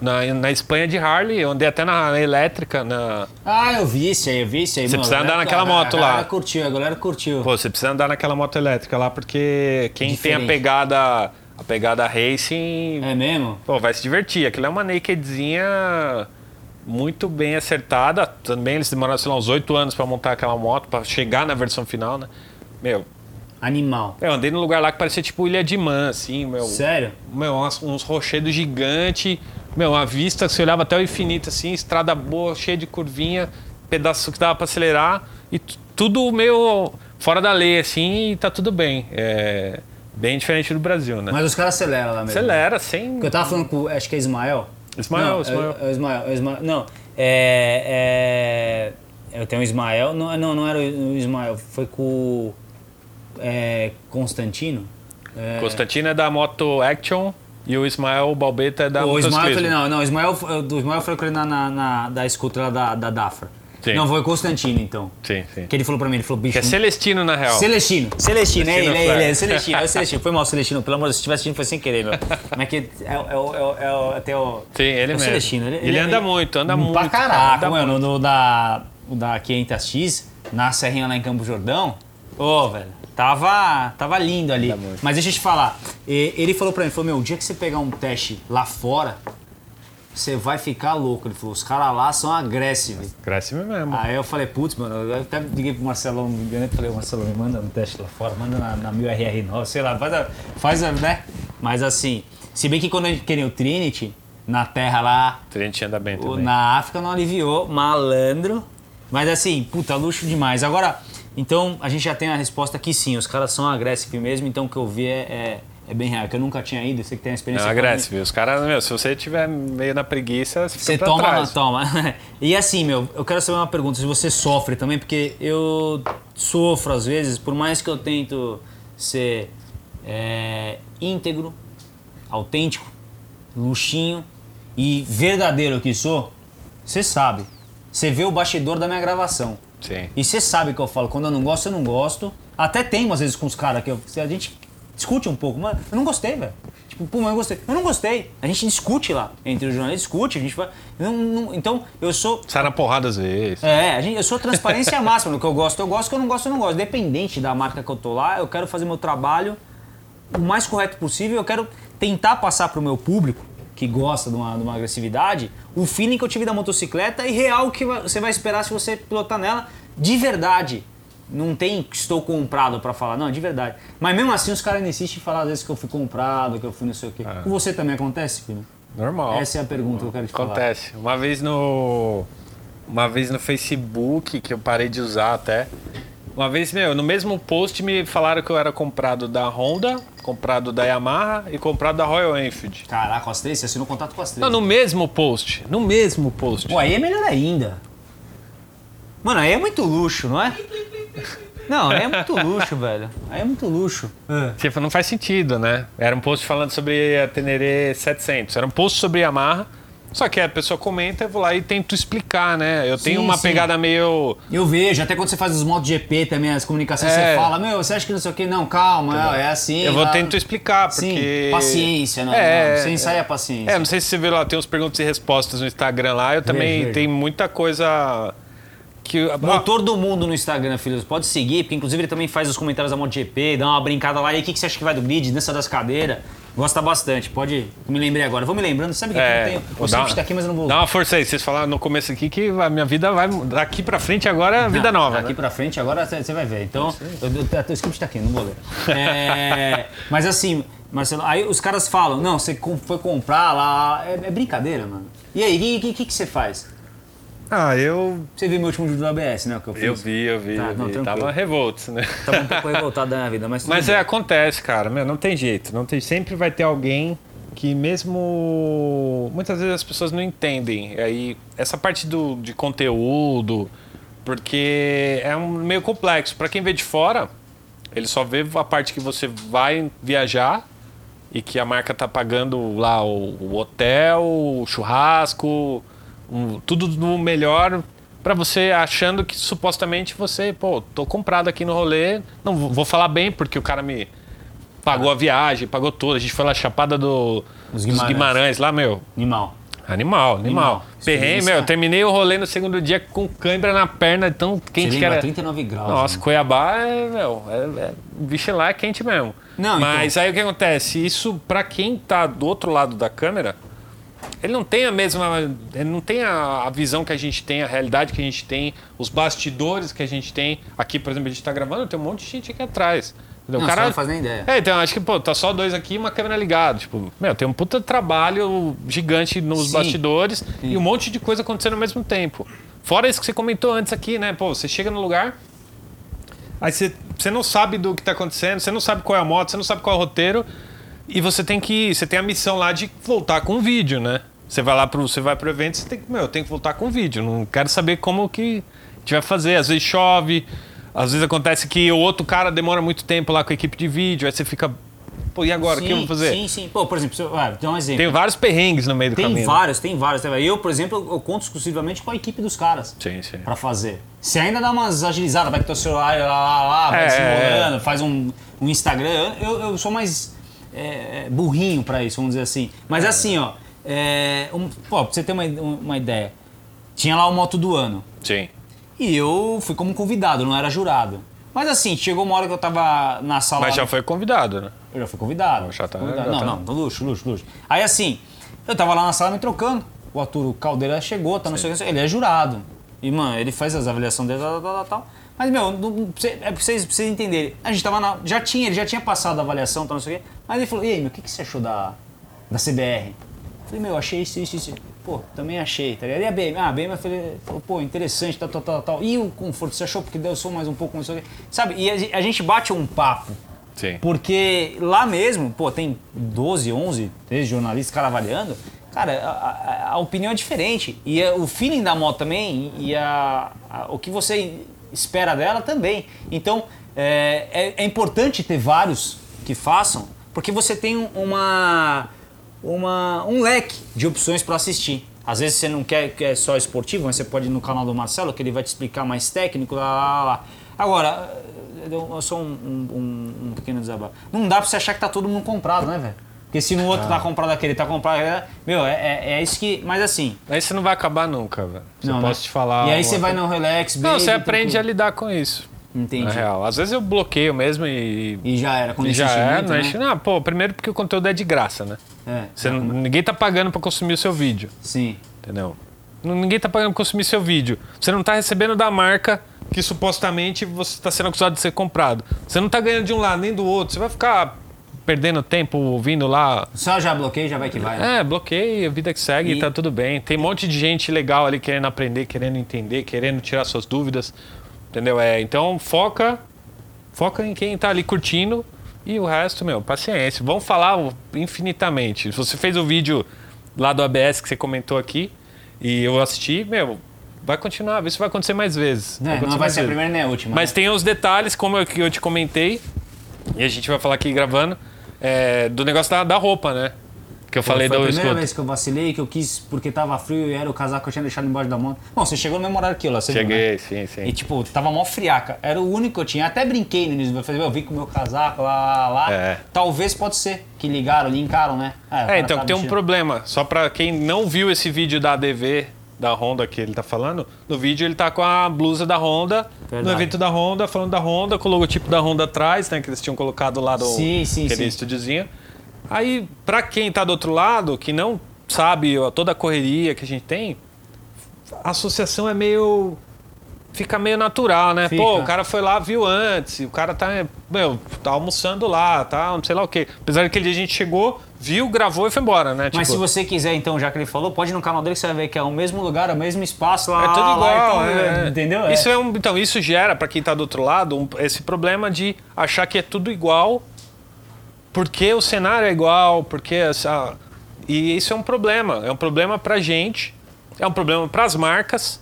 na, na Espanha de Harley. Eu andei até na, na elétrica. Na... Ah, eu vi isso aí, eu vi isso aí. Você mano. precisa A galera- andar naquela a- moto a lá. galera curtiu, a galera curtiu. Pô, você precisa andar naquela moto elétrica lá, porque quem tem Diferente. a pegada. A pegada racing. É mesmo? Pô, vai se divertir. Aquilo é uma nakedzinha muito bem acertada. Também eles demoraram, sei lá, uns 8 anos pra montar aquela moto, pra chegar na versão final, né? Meu, Animal. eu andei num lugar lá que parecia tipo Ilha de Man, assim, meu. Sério? Meu, umas- uns rochedos gigantes. Meu, uma vista que você olhava até o infinito, assim, estrada boa, cheia de curvinha, pedaço que dava pra acelerar. E tudo meio fora da lei, assim, e tá tudo bem. É bem diferente do Brasil, né? Mas os caras aceleram lá mesmo. Acelera, sem. Porque eu tava falando com, acho que é Ismael. Ismael, não, Ismael. É, é o Ismael, é Ismael. Não, é, é, Eu tenho o Ismael. Não, não, não era o Ismael. Foi com o é, Constantino. É, Constantino é da moto Action e o Ismael Balbeta é da o Ismael, falei, não, não, o Ismael, do Ismael foi com ele na, na, na- da escuta lá da, da Dafra. Sim. Não, foi o Constantino, então. Sim, sim. Que ele falou pra mim, ele falou, bicho... Que é Celestino, na real. Celestino. Celestino, é Celestino ele, é ele, é Celestino, é o Celestino. Foi mal, Celestino, pelo amor de Deus, se tivesse assistindo foi sem querer, meu. Como é que é, o- é, o- é, o- é, o- até o... Sim, ele é o mesmo. Celestino. Ele anda muito, anda muito, Pra cara, caraca, mano, no, da, o da 500X, na serrinha lá em Campo Jordão, ô, velho, tava, tava lindo ali. Mas deixa eu te falar, ele falou pra mim, falou, meu, o dia que você pegar um teste lá fora, você vai ficar louco. Ele falou, os caras lá são agressivos. Cresce mesmo. Aí eu falei, putz, mano, eu até liguei pro Marcelão e falei, Marcelão, me manda um teste lá fora, manda na, na 1000RR9, sei lá, faz, a, faz a, né? Mas assim, se bem que quando a gente queria o Trinity, na terra lá, gente anda bem também. na África não aliviou, malandro. Mas assim, puta, luxo demais. Agora, então a gente já tem a resposta que sim, os caras são agressivos mesmo, então o que eu vi é, é, é bem real. Que eu nunca tinha ido, você que tem a Não, experiência. agressivo. Os caras, meu, se você tiver meio na preguiça, você Você toma, trás. toma. E assim, meu, eu quero saber uma pergunta, se você sofre também, porque eu sofro às vezes, por mais que eu tento ser é, íntegro, autêntico, luxinho e verdadeiro que sou, você sabe. Você vê o bastidor da minha gravação. Sim. E você sabe que eu falo, quando eu não gosto, eu não gosto. Até tem, às vezes, com os caras que eu- a gente discute um pouco, mas eu não gostei, velho. Tipo, pô, mas eu gostei. Eu não gostei. A gente discute lá, entre os jornalistas, discute, a gente vai. eu não- não- então, eu sou. Sai na porrada às vezes. É, a gente, eu sou transparência máxima. No que eu gosto, eu gosto. O que eu não gosto, eu não gosto. Dependente da marca que eu tô lá, eu quero fazer meu trabalho o mais correto possível. Eu quero tentar passar pro meu público, que gosta de uma, de uma agressividade, o feeling que eu tive da motocicleta e real que você vai esperar se você pilotar nela de verdade. Não tem estou comprado pra falar, não, de verdade. Mas mesmo assim os caras insistem em falar às vezes que eu fui comprado, que eu fui não sei o quê. Com você também acontece, filho? Normal. Essa é a pergunta que eu quero te falar. Acontece. Uma vez no. Uma vez no Facebook, que eu parei de usar até. Uma vez, meu, no mesmo post me falaram que eu era comprado da Honda, comprado da Yamaha e comprado da Royal Enfield. Caraca, com as três? Você assinou contato com as três? Não, no mesmo post. No mesmo post. Pô, aí é melhor ainda. Mano, aí é muito luxo, não é? Não, aí é muito luxo, velho. Aí é muito luxo. Tipo, não faz sentido, né? Era um post falando sobre a Teneré 700. Era um post sobre Yamaha. Só que a pessoa comenta, eu vou lá e tento explicar, né? Eu tenho Sim, uma sim. pegada meio. Eu vejo, até quando você faz os MotoGP também, as comunicações, É. você fala, meu, você acha que não sei o quê? Não, calma, é assim. Eu vou lá. tento explicar, Sim, porque. paciência, não, É, não, Você ensaia a paciência. É, não sei se você viu lá, tem uns perguntas e respostas no Instagram lá. Eu também vejo. tem muita coisa que. Motor do Mundo no Instagram, filhos. Pode seguir, porque inclusive ele também faz os comentários da MotoGP, dá uma brincada lá. E aí, o que, que você acha que vai do grid, dança das cadeiras? Gosta bastante. Pode. Me lembrei agora. Vou me lembrando. Sabe que eu não tenho. O É, dá- tá aqui, mas eu não vou. Dá uma força aí. Vocês falaram no começo aqui que a minha vida vai. Daqui pra frente agora é vida Não, nova. Daqui né? pra frente, agora você vai ver. Então, eu, eu, o script tá aqui, não vou ler. É, mas assim, Marcelo, aí os caras falam: não, você foi comprar lá. É, é brincadeira, mano. E aí, o que, que, que você faz? Ah, eu. Você viu meu último vídeo do ABS, né? Que eu, fiz? Eu vi, eu vi. Tá, eu não, vi. Tava revoltos, né? Tava um pouco revoltado da minha vida, mas. tudo Mas bem. é, acontece, cara. Meu, não tem jeito. Não tem, sempre vai ter alguém que mesmo. Muitas vezes as pessoas não entendem. E aí, essa parte do, de conteúdo, porque é um meio complexo. Para quem vê de fora, ele só vê a parte que você vai viajar e que a marca tá pagando lá o, o hotel, o churrasco, um- tudo no melhor para você achando que supostamente você, pô, tô comprado aqui no rolê, não vou falar bem porque o cara me pagou a viagem, pagou tudo. A gente foi lá Chapada do, Os dos Guimarães. Guimarães lá, meu. Animal. Animal, animal. Animal. Perrengue, meu, eu terminei o rolê no segundo dia com cãibra na perna, tão quente que era. 39 graus. Nossa, né? Cuiabá é, meu, é, é, o bicho lá é quente mesmo. Não, Mas então- aí o que acontece? Isso, pra quem tá do outro lado da câmera, ele não tem a mesma. Ele não tem a, a visão que a gente tem, a realidade que a gente tem, os bastidores que a gente tem. Aqui, por exemplo, a gente tá gravando, tem um monte de gente aqui atrás. Não, o cara não faz nem ideia. É, então acho que, pô, tá só dois aqui e uma câmera ligada. Tipo, meu, tem um puta trabalho gigante nos Sim. bastidores e um monte de coisa acontecendo ao mesmo tempo. Fora isso que você comentou antes aqui, né? Pô, você chega no lugar, aí você, você não sabe do que tá acontecendo, você não sabe qual é a moto, você não sabe qual é o roteiro, e você tem que. Você tem a missão lá de voltar com o vídeo, né? Você vai lá pro, você vai pro evento, você tem que, meu, eu tenho que voltar com o vídeo. Não quero saber como que a gente vai fazer. Às vezes chove, às vezes acontece que o outro cara demora muito tempo lá com a equipe de vídeo, aí você fica. Pô, e agora? o que eu vou fazer? Sim, sim. Pô, por exemplo, se eu- ah, dar um exemplo. Tem vários perrengues no meio do Tem caminho. né? vários, tem vários. Eu, por exemplo, eu conto exclusivamente com a equipe dos caras. Sim, sim. Pra fazer. Você ainda dá umas agilizadas, vai com teu celular lá, lá, lá, vai É, desenrolando, faz um, um Instagram. Eu, eu sou mais é, burrinho pra isso, vamos dizer assim. Mas assim, ó, é, um, pô, pra você ter uma, uma ideia, tinha lá o Moto do Ano. Sim. E eu fui como convidado, não era jurado. Mas assim, chegou uma hora que eu tava na sala. Mas já foi convidado, né? Eu já fui convidado. Já tá- convidado. já não, tá. não, luxo, luxo, luxo. Aí assim, eu tava lá na sala me trocando. O Arturo Caldeira chegou, tá, não sei o que, ele é jurado. E, mano, ele faz as avaliações dele, tal, tal, tal. Mas, meu, não- é pra vocês, pra vocês entenderem. A gente tava na. Já tinha, ele já tinha passado a avaliação, tal, não sei o quê. Mas ele falou, e aí, meu, o que, que você achou da, da CBR? Falei, meu, achei isso, isso, isso. Pô, também achei, tá ligado? E a BM? Ah, a BM falei, pô, interessante, tal, tal, tal, tal. E o conforto, você achou? Porque deu som mais um pouco, não sei o quê. Sabe? E a, a gente bate um papo. Sim. Porque lá mesmo, pô, tem 12, 11, 13 jornalistas, cara avaliando. Cara, a, a- a opinião é diferente. E é o feeling da moto também, e a, o que você espera dela também. Então, é, é- é importante ter vários que façam, porque você tem um- uma, uma, um leque de opções para assistir. Às vezes você não quer que é só esportivo, mas você pode ir no canal do Marcelo, que ele vai te explicar mais técnico, lá, lá, lá. Agora, eu sou um, um- um- pequeno desabafo. Não dá pra você achar que tá todo mundo comprado, né, velho? Porque se no outro tá comprado aquele, tá comprado aquele, meu, é, é, é isso que. Mas assim. Aí você não vai acabar nunca, velho. Não, posso né? te falar. E aí você vai no relax, Não, baby, você aprende a lidar com isso. Entendi. Na real. Às vezes eu bloqueio mesmo e. E já era, quando e já é, não, né? não, pô, primeiro porque o conteúdo é de graça, né? É, Você não- ninguém tá pagando pra consumir o seu vídeo, sim. entendeu? Ninguém tá pagando pra consumir seu vídeo. Você não tá recebendo da marca que supostamente você tá sendo acusado de ser comprado. Você não tá ganhando de um lado nem do outro. Você vai ficar perdendo tempo ouvindo lá. Só já bloqueei, já vai que vai. né? É, bloqueia, vida que segue, E- tá tudo bem. Tem um monte de gente legal ali querendo aprender, querendo entender, querendo tirar suas dúvidas. Entendeu? É, então foca, foca em quem tá ali curtindo e o resto, meu, paciência. Vamos falar infinitamente. Se você fez o vídeo lá do ABS que você comentou aqui e eu assisti, meu, vai continuar, isso vai acontecer mais vezes. Né, acontecer não vai ser a vezes. primeira nem a última. Mas né? tem os detalhes, como eu, que eu te comentei, e a gente vai falar aqui gravando, é, do negócio da, da roupa, né? Que eu falei Foi a do primeira vez que eu vacilei, que eu quis porque tava frio e era o casaco que eu tinha deixado embaixo da mão. Bom, você chegou no mesmo horário que eu lá, você viu, né? Cheguei, sim, sim. E tipo, tava mó friaca. Era o único que eu tinha. Até brinquei no início. Eu falei, eu vim com o meu casaco lá, lá, lá. É. Talvez pode ser. Que ligaram, linkaram, né? É, cara então tá tem um mexendo. problema. Só pra quem não viu esse vídeo da ADV, da Honda que ele tá falando, no vídeo ele tá com a blusa da Honda, no Verdade. evento da Honda, falando da Honda, com o logotipo da Honda atrás, né? Que eles tinham colocado lá do Sim, sim, aquele sim. estúdiozinho. Aí, pra quem tá do outro lado, que não sabe toda a correria que a gente tem, a associação é meio. Fica meio natural, né? Fica. Pô, o cara foi lá, viu antes, o cara tá, meu, tá almoçando lá, tá, não sei lá o quê. Apesar que a gente chegou, viu, gravou e foi embora, né? Mas Tipo, se você quiser, então, já que ele falou, pode ir no canal dele que você vai ver que é o mesmo lugar, é o mesmo espaço lá. É tudo lá, igual, então, é. entendeu? Isso é. é um, então, isso gera, pra quem tá do outro lado, um- esse problema de achar que é tudo igual, porque o cenário é igual, porque essa. E isso é um problema. É um problema pra gente, é um problema pras marcas,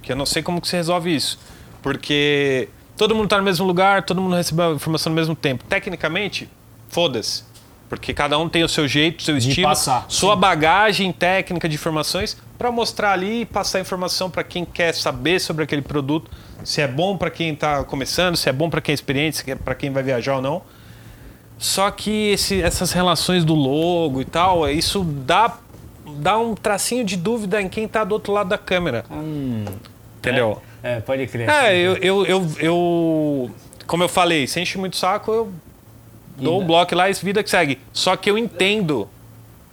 que eu não sei como que se resolve isso. Porque todo mundo tá no mesmo lugar, todo mundo recebe a informação no mesmo tempo. Tecnicamente, foda-se. Porque cada um tem o seu jeito, seu estilo, passar, sua sim. bagagem técnica de informações para mostrar ali e passar informação para quem quer saber sobre aquele produto, se é bom para quem está começando, se é bom para quem é experiente, se é para quem vai viajar ou não. Só que esse- essas relações do logo e tal, isso dá, dá um tracinho de dúvida em quem está do outro lado da câmera. Entendeu? É, pode crer. É, eu, eu, eu, eu- Como eu falei, se enche muito saco, eu dou o bloco lá e vida que segue. Só que eu entendo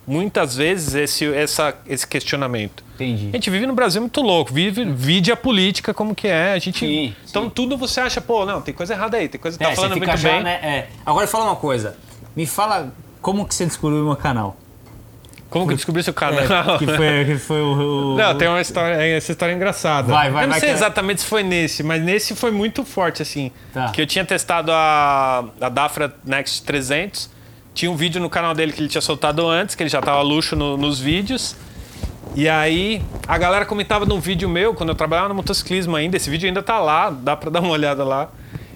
muitas vezes esse, essa, esse questionamento. Entendi. A gente vive no Brasil muito louco, vive, vide a política como que é. A gente, Sim, então tudo você acha, pô, não, tem coisa errada aí, tem coisa que tá É, falando muito já, bem. né? É. Agora fala uma coisa. Me fala como que você descobriu o meu canal. Como que eu descobri seu canal? É, que foi, que foi o, o- Não, tem uma história, essa história é engraçada. Vai, vai, eu não vai sei que- exatamente se foi nesse, mas nesse foi muito forte, assim. Tá. Que eu tinha testado a, a Dafra Next 300. Tinha um vídeo no canal dele que ele tinha soltado antes, que ele já tava luxo no- nos vídeos. E aí, a galera comentava num vídeo meu, quando eu trabalhava no motociclismo ainda. Esse vídeo ainda tá lá, dá pra dar uma olhada lá.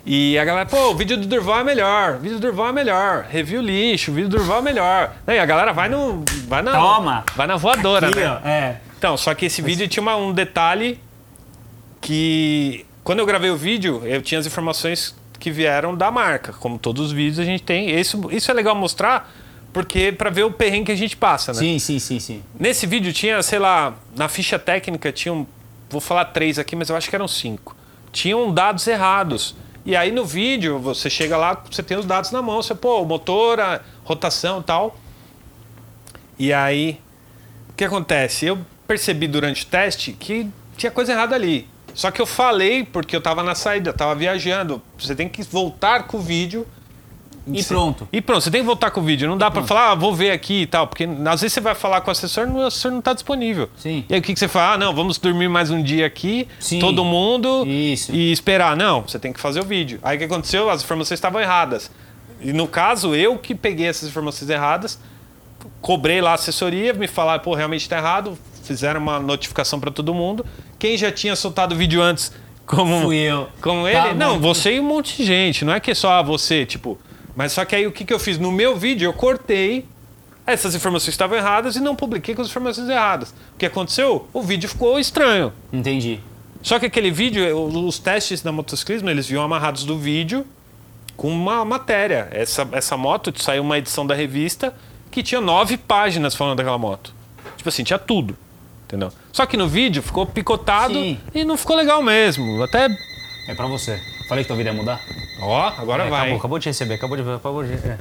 E a galera, pô, o vídeo do Durval é melhor, o vídeo do Durval é melhor, review lixo, o vídeo do Durval é melhor. E a galera vai no. Vai na, Toma! Vai na voadora, Aqui, né? ó, é. Então, só que esse vídeo tinha uma- um detalhe que quando eu gravei o vídeo, eu tinha as informações que vieram da marca, como todos os vídeos a gente tem. Isso, isso é legal mostrar, porque para ver o perrengue que a gente passa, né? Sim, sim, sim, sim. Nesse vídeo tinha, sei lá, na ficha técnica tinham, vou falar três aqui, mas eu acho que eram cinco. Tinham dados errados. E aí no vídeo, você chega lá, você tem os dados na mão, você, pô, o motor, a rotação e tal. E aí, o que acontece? Eu percebi durante o teste que tinha coisa errada ali. Só que eu falei porque eu tava na saída, eu tava viajando. Você tem que voltar com o vídeo. E pronto. E pronto, você tem que voltar com o vídeo. Não dá pra falar, ah, vou ver aqui e tal. Porque às vezes você vai falar com o assessor e o assessor não tá disponível. Sim. E aí o que, que você fala? Ah, não, vamos dormir mais um dia aqui, Sim. todo mundo, Isso. e esperar. Não, você tem que fazer o vídeo. Aí o que aconteceu? As informações estavam erradas. E no caso, eu que peguei essas informações erradas, cobrei lá a assessoria, me falaram, pô, realmente tá errado, fizeram uma notificação para todo mundo. Quem já tinha soltado o vídeo antes, como, Fui eu. como ele, Tá não, bom. você e um monte de gente, não é que é só você, tipo. Mas só que aí o que, que eu fiz? No meu vídeo, eu cortei essas informações estavam erradas e não publiquei com as informações erradas. O que aconteceu? O vídeo ficou estranho. Entendi. Só que aquele vídeo, os testes da motociclismo, eles vinham amarrados do vídeo com uma matéria. Essa, essa moto saiu uma edição da revista que tinha nove páginas falando daquela moto. Tipo assim, tinha tudo. Entendeu? Só que no vídeo ficou picotado Sim. e não ficou legal mesmo. Até. É pra você. Falei que tua vida ia mudar? Ó, agora É, vai. Acabou, acabou de receber, acabou de ver, acabou de. é.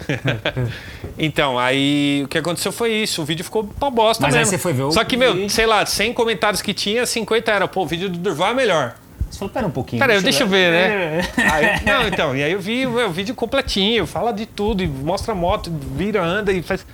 Então, aí o que aconteceu foi isso. O vídeo ficou uma bosta Mas aí mesmo. você foi ver o Só que, meu, vídeo. sei lá, 100 comentários que tinha, 50 era, pô, o vídeo do Durval é melhor. Você falou, pera um pouquinho. Pera aí, deixa eu ver, né? Aí- não, então, e aí eu vi o vídeo completinho, fala de tudo, e mostra a moto, vira, anda e faz.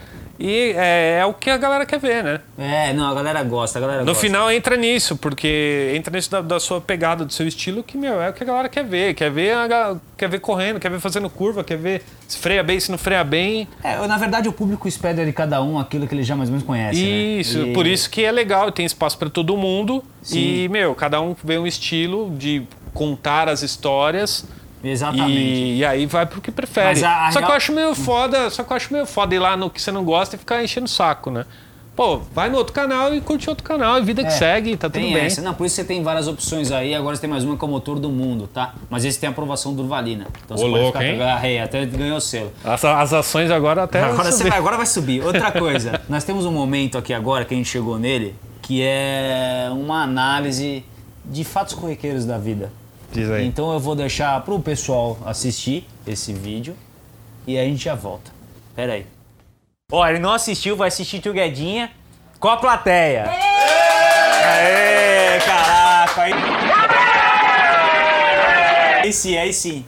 E é, é o que a galera quer ver, né? É, não, a galera gosta, a galera No gosta. final entra nisso, porque entra nisso da, da sua pegada, do seu estilo, que, meu, é o que a galera quer ver. Quer ver, a quer ver correndo, quer ver fazendo curva, quer ver se freia bem, se não freia bem. É, na verdade o público espera de cada um aquilo que ele já mais ou menos conhece, né? Isso, E- por isso que é legal, tem espaço pra todo mundo. Sim. E, meu, cada um vê um estilo de contar as histórias. Exatamente. E, e aí vai pro que prefere. A- a só que real- eu acho meio foda, só que eu acho meio foda ir lá no que você não gosta e ficar enchendo o saco, né? Pô, vai no outro canal e curte outro canal, e vida que É, segue, tá tudo bem. essa. Não, por isso você tem várias opções aí. Agora você tem mais uma que é o motor do mundo, tá? Mas esse tem a aprovação do Urvalina. Então Ô, você pode louco, ficar hein? Até ganhou o selo. As, as ações agora até. Agora, vai, agora vai subir. Outra coisa, nós temos um momento aqui agora que a gente chegou nele, que é uma análise de fatos corriqueiros da vida. Diz aí. Então eu vou deixar pro pessoal assistir esse vídeo e aí a gente já volta. Pera aí. Ó, ele não assistiu, vai assistir Tio Guedinha com a plateia. Aê, caraca. Aí... aí sim, aí sim.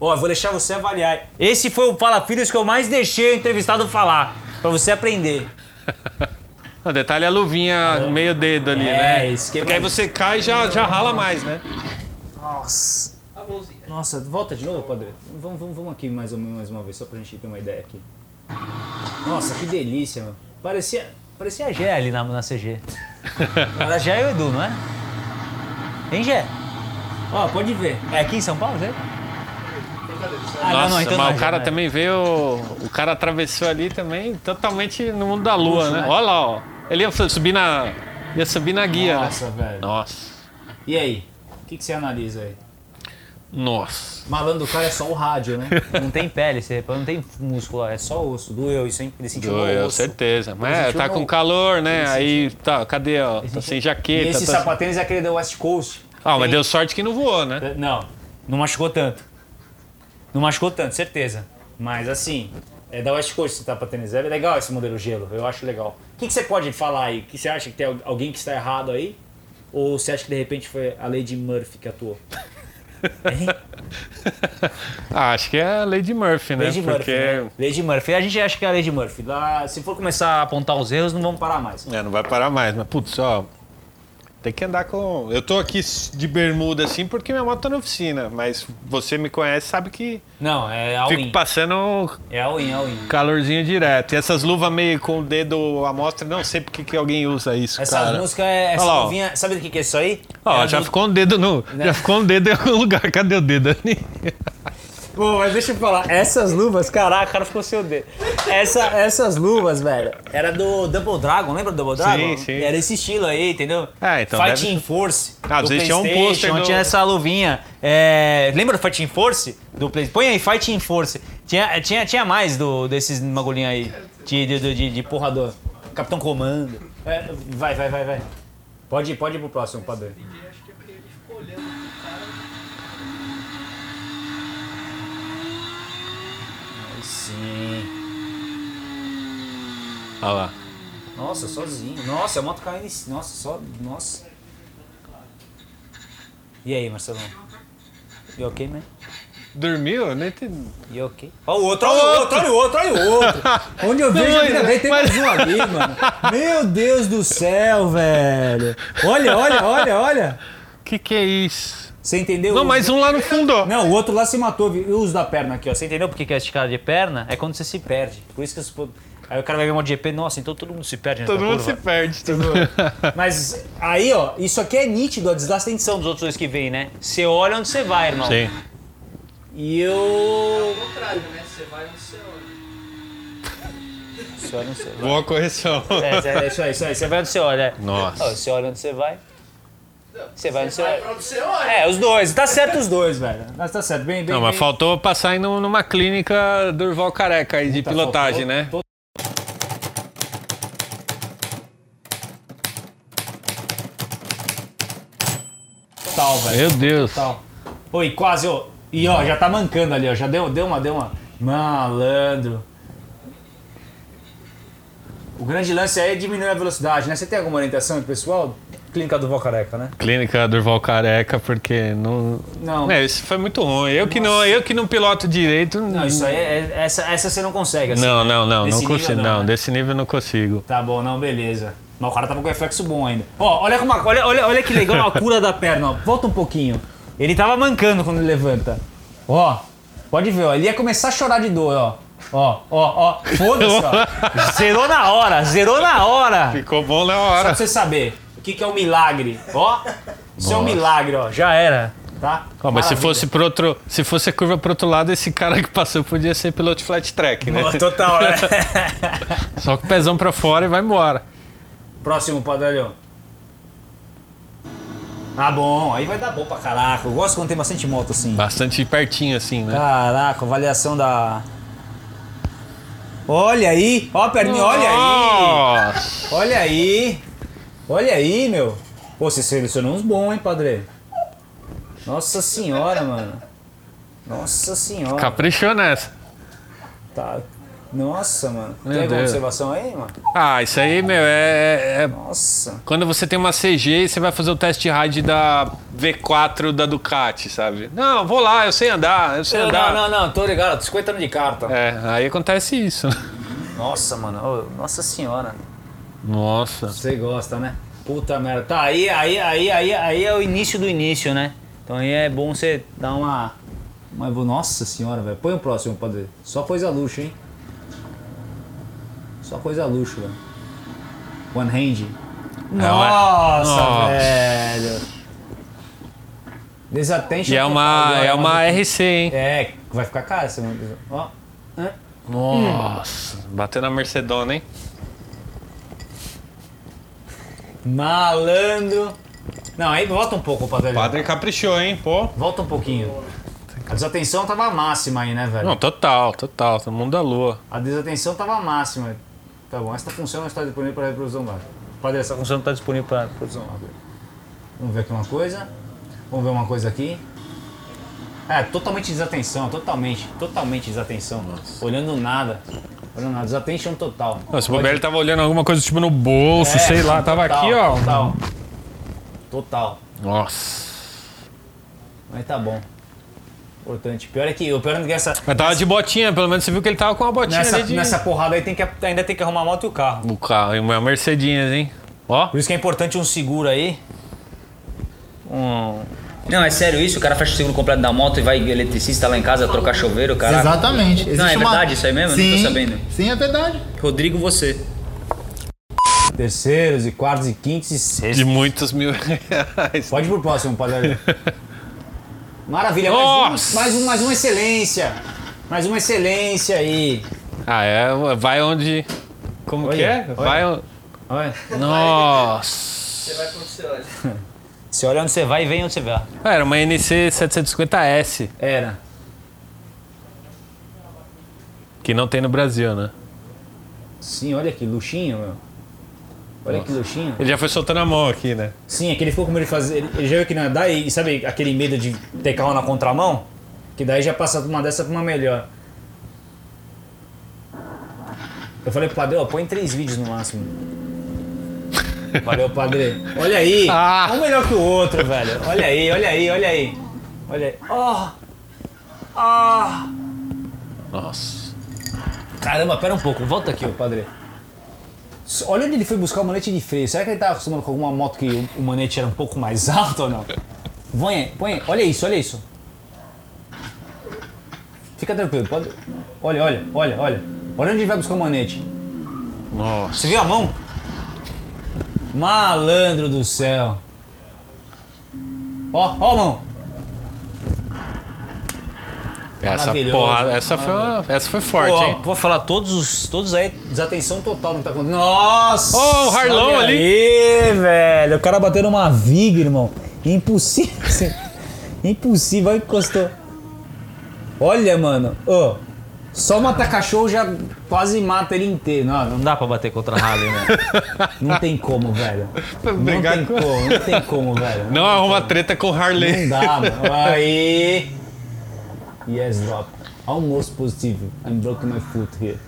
Ó, eu vou deixar você avaliar. Esse foi o Fala Filhos que eu mais deixei o entrevistado falar, pra você aprender. O detalhe é a luvinha meio dedo ali, É, né? isso que é Porque aí você cai e já, já rala mais, né? Nossa. Nossa, volta de novo, Padre. Vamos, vamos, vamos aqui mais, ou menos, mais uma vez, só pra gente ter uma ideia aqui. Nossa, que delícia, meu. Parecia, parecia a Gé ali na, na CG. Era a Gé e o Edu, não é? Hein, Gé? Ó, pode ver. É aqui em São Paulo, Zé? Ah, Nossa, não, então mas não o cara não é. também veio. O cara atravessou ali também totalmente no mundo da lua, Puxa, né? né? Olha lá, ó. Ele ia subir na. Ia subir na guia, Nossa, né? velho. Nossa. E aí? O que, que você analisa aí? Nossa. Malandro, o cara é só o rádio, né? Não tem pele, você repara, não tem músculo, é só osso. Doeu isso, hein? Ele sentiu Doeu, osso. certeza. Mas é, tá no- com calor, né? Ele Aí, tá, cadê, ó? Tá sentiu- sem E jaqueta. esse tá... sapatênis é aquele da West Coast. Ah, mas Tem- deu sorte que não voou, né? Não, não machucou tanto. Não machucou tanto, certeza. Mas assim, é da West Coast esse sapatênis. É legal esse modelo gelo, eu acho legal. O que, que você pode falar aí? Que você acha que tem al- alguém que está errado aí? Ou você acha que de repente foi a Lady Murphy que atuou? Ah, acho que é a Lady Murphy, né? Lady Porque. Murphy, né? Lady Murphy. A gente acha que é a Lady Murphy. Lá, se for começar a apontar os erros, não vamos parar mais. É, não vai parar mais, mas putz, ó. Tem que andar com. Eu tô aqui de bermuda assim porque minha moto tá na oficina, mas você me conhece sabe que Não, é a fico win. passando É a win, é a win. calorzinho direto. E essas luvas meio com o dedo à mostra, não sei porque que alguém usa isso, Essas cara. músicas, é, essa Olha luvinha, sabe do que, que é isso aí? Ó, É já do- ficou um dedo no. Né? Já ficou um dedo em algum lugar. Cadê o dedo ali? Pô, mas deixa eu falar, essas luvas, caraca, o cara ficou sem o dedo. Essa, essas luvas, velho, era do Double Dragon, lembra do Double Dragon? sim. Era esse estilo aí, entendeu? Ah, então Fighting deve- Force. Ah, do tinham um pôster do- Tinha essa luvinha. É, lembra do Fighting Force? Do Play... Põe aí, Fighting Force. Tinha, tinha, tinha mais do, desses bagulhinhos aí, de, de, de, de, porrador. Capitão Comando. É, vai, vai, vai, vai. Pode ir, pode ir pro próximo, padrão. Aí sim. Olha lá. Nossa, sozinho. Nossa, a moto caindo em... Nossa, só... Nossa. E aí, Marcelão? You ok, man? Dormiu? Eu Nem entendi. You ok? Olha o outro, olha o outro, olha o outro, olha o outro. Onde eu vejo a vida dele, tem mais um ali, mano. Meu Deus do céu, velho. Olha, olha, olha, olha. Que que é isso? Você entendeu? Não, mais um lá no fundo. ó. Não, o outro lá se matou. viu? E o uso da perna aqui, ó. Você entendeu por que é esticada de perna? É quando você se perde. Por isso que você... Aí o cara vai ver uma GP, nossa, então todo mundo se perde Todo mundo curva. se perde. Todo... Mas aí, ó, isso aqui é nítido a desgaste tensão dos outros dois que vem, né? Você olha onde você vai, irmão. Sim. E eu. contrário, né? Você vai onde você olha. Você olha onde você vai. Boa correção. É, é isso aí, isso aí. Você vai onde você olha. é. Nossa. Ó, Você olha onde você vai. Você vai onde você Vai vai. pra onde você olha. É, os dois. Tá certo os dois, velho. Mas tá certo. Bem, bem. Não, mas bem. faltou passar aí num- numa clínica Durval Careca aí de Puta, pilotagem, faltou- né? to- Total, velho. Meu Deus. Total. Oi, quase, ó. E ó, já tá mancando ali, ó. Já deu, deu uma, deu uma. Malandro. O grande lance aí é diminuir a velocidade, né? Você tem alguma orientação pessoal? Clínica do Careca, né? Clínica Durval Careca, porque não. Não. É, isso foi muito ruim. Eu que não, eu que não piloto direito. Não, isso aí, é, essa, essa você não consegue. assim. Não, não, não, Desse não nível consigo. Não, né? desse nível eu não consigo. Tá bom, não, beleza. Mas o cara tava com reflexo bom ainda. Ó, olha, como, olha, olha, olha que legal a cura da perna, ó. Volta um pouquinho. Ele tava mancando quando ele levanta. Ó, pode ver, ó. Ele ia começar a chorar de dor, ó. Ó, ó, ó. Foda-se, ó. Zerou na hora, zerou na hora. Ficou bom na Só hora. pra você saber o que, que é um milagre. Ó, isso é um milagre, ó. Já era, tá? Ó, mas se fosse pro outro, se fosse a curva pro outro lado, esse cara que passou podia ser piloto de flat track, né? Ó, Total, né? Só com o pezão pra fora e vai embora. Próximo, padrão. Ah, bom. Aí vai dar bom pra caraca. Eu gosto quando tem bastante moto assim. Bastante pertinho assim, né? Caraca, avaliação da. Olha aí, ó a perninha, olha aí, olha aí, olha aí, meu. Pô, você selecionou uns bons, hein, padre? Nossa senhora, mano. Nossa senhora. Caprichou nessa. Tá. Nossa, mano. Meu Tem alguma Deus. observação aí, mano? Ah, isso aí, meu, é, é- Nossa. Quando você tem uma CG e você vai fazer o test ride da V4 da Ducati, sabe? Não, vou lá, eu sei andar, eu sei Não, andar. não, não, tô ligado. 50 anos de carta. É, aí acontece isso. Nossa, mano. ô, nossa senhora. Nossa. Você gosta, né? Puta merda. Tá, aí, aí, aí, aí, aí é o início do início, né? Então aí é bom você dar uma. uma nossa senhora, velho. Põe o próximo, padre. Só coisa luxo, hein? Só coisa luxo, velho. One hand. Nossa, Nossa. velho. Desattention. E é uma, é uma. RC, hein? É, vai ficar caro essa. Ó. Nossa. Bateu na Mercedona, hein? Malandro. Não, aí volta um pouco, padre. Padre caprichou, hein? Pô. Volta um pouquinho. A desatenção tava máxima aí, né, velho? Não, total, total. Todo mundo da lua. A desatenção tava máxima. Tá bom, esta função não está disponível para reprodução lá. Padre, essa função não está disponível para reprodução lá. Vamos ver aqui uma coisa. Vamos ver uma coisa aqui. É, totalmente desatenção, totalmente, totalmente desatenção. Olhando nada. Nada, desatenção total. Não, se o bobear, ele tava olhando alguma coisa tipo no bolso, É, sei lá. Tava total, aqui, ó. Total. Total. Nossa. Mas tá bom. Importante. Pior é que o pior é que essa, Mas tava de botinha, pelo menos você viu que ele tava com uma botinha nessa, de... nessa porrada aí tem que, ainda tem que arrumar a moto e o carro. O carro, e uma Mercedinhas, hein? Ó. Por isso que é importante um seguro aí. Um... Não, é sério isso? O cara fecha o seguro completo da moto e vai eletricista lá em casa trocar chuveiro, cara. Exatamente. Não, é Existe uma- verdade isso aí mesmo? Eu não tô Sim, sabendo. Sim, é verdade. Rodrigo, você. Terceiros e quartos e quintos e sextos. De muitos mil reais. Pode ir pro próximo, padre. Maravilha, Nossa! mais, um, mais, um, mais uma excelência. Mais uma excelência aí. Ah, é. Vai onde. Como Olha, que é? olha. Vai onde. Olha. Nossa. Você vai quando você olha. Você olha onde você vai e vem onde você vai. Ah, Era uma NC 750S, Era. que não tem no Brasil, né? Sim, olha que luxinho, meu. Olha que luxinho. Ele já foi soltando a mão aqui, né? Sim, é que ele ficou com medo de fazer. Ele, ele já viu que não ia dar e sabe aquele medo de ter carro na contramão? Que daí já passa de uma dessa pra uma melhor. Eu falei pro padre, ó, põe três vídeos no máximo. Valeu, padre. Olha aí. Ah. Um melhor que o outro, velho. Olha aí, olha aí, olha aí. Olha aí. Ó. Ah. Nossa. Caramba, pera um pouco, volta aqui, ô padre. Olha onde ele foi buscar o manete de freio. Será que ele tava acostumado com alguma moto que o, manete era um pouco mais alto ou não? Põe, põe, olha isso, olha isso. Fica tranquilo, pode. Olha, olha, olha, olha. Olha onde ele vai buscar o manete. Nossa. Você viu a mão? Malandro do céu. Ó, ó mão. Essa porra, essa foi, essa foi forte, Ó, hein? vou falar todos os. Todos aí, desatenção total não tá acontecendo. Nossa! Ó, o Harlão olha ali. Aí, velho. O cara bateu numa viga, irmão. Impossível. Impossível. Olha que encostou. Olha, mano. Ô. Só matar cachorro já quase mata ele inteiro. Não, não dá pra bater contra a Harley, né? Não tem como, velho. Não brigar tem com- como, não tem como, velho. Não arruma treta com Harley. Não dá, mano. Aí. Yes, drop. Almost positive. I'm broken my foot here.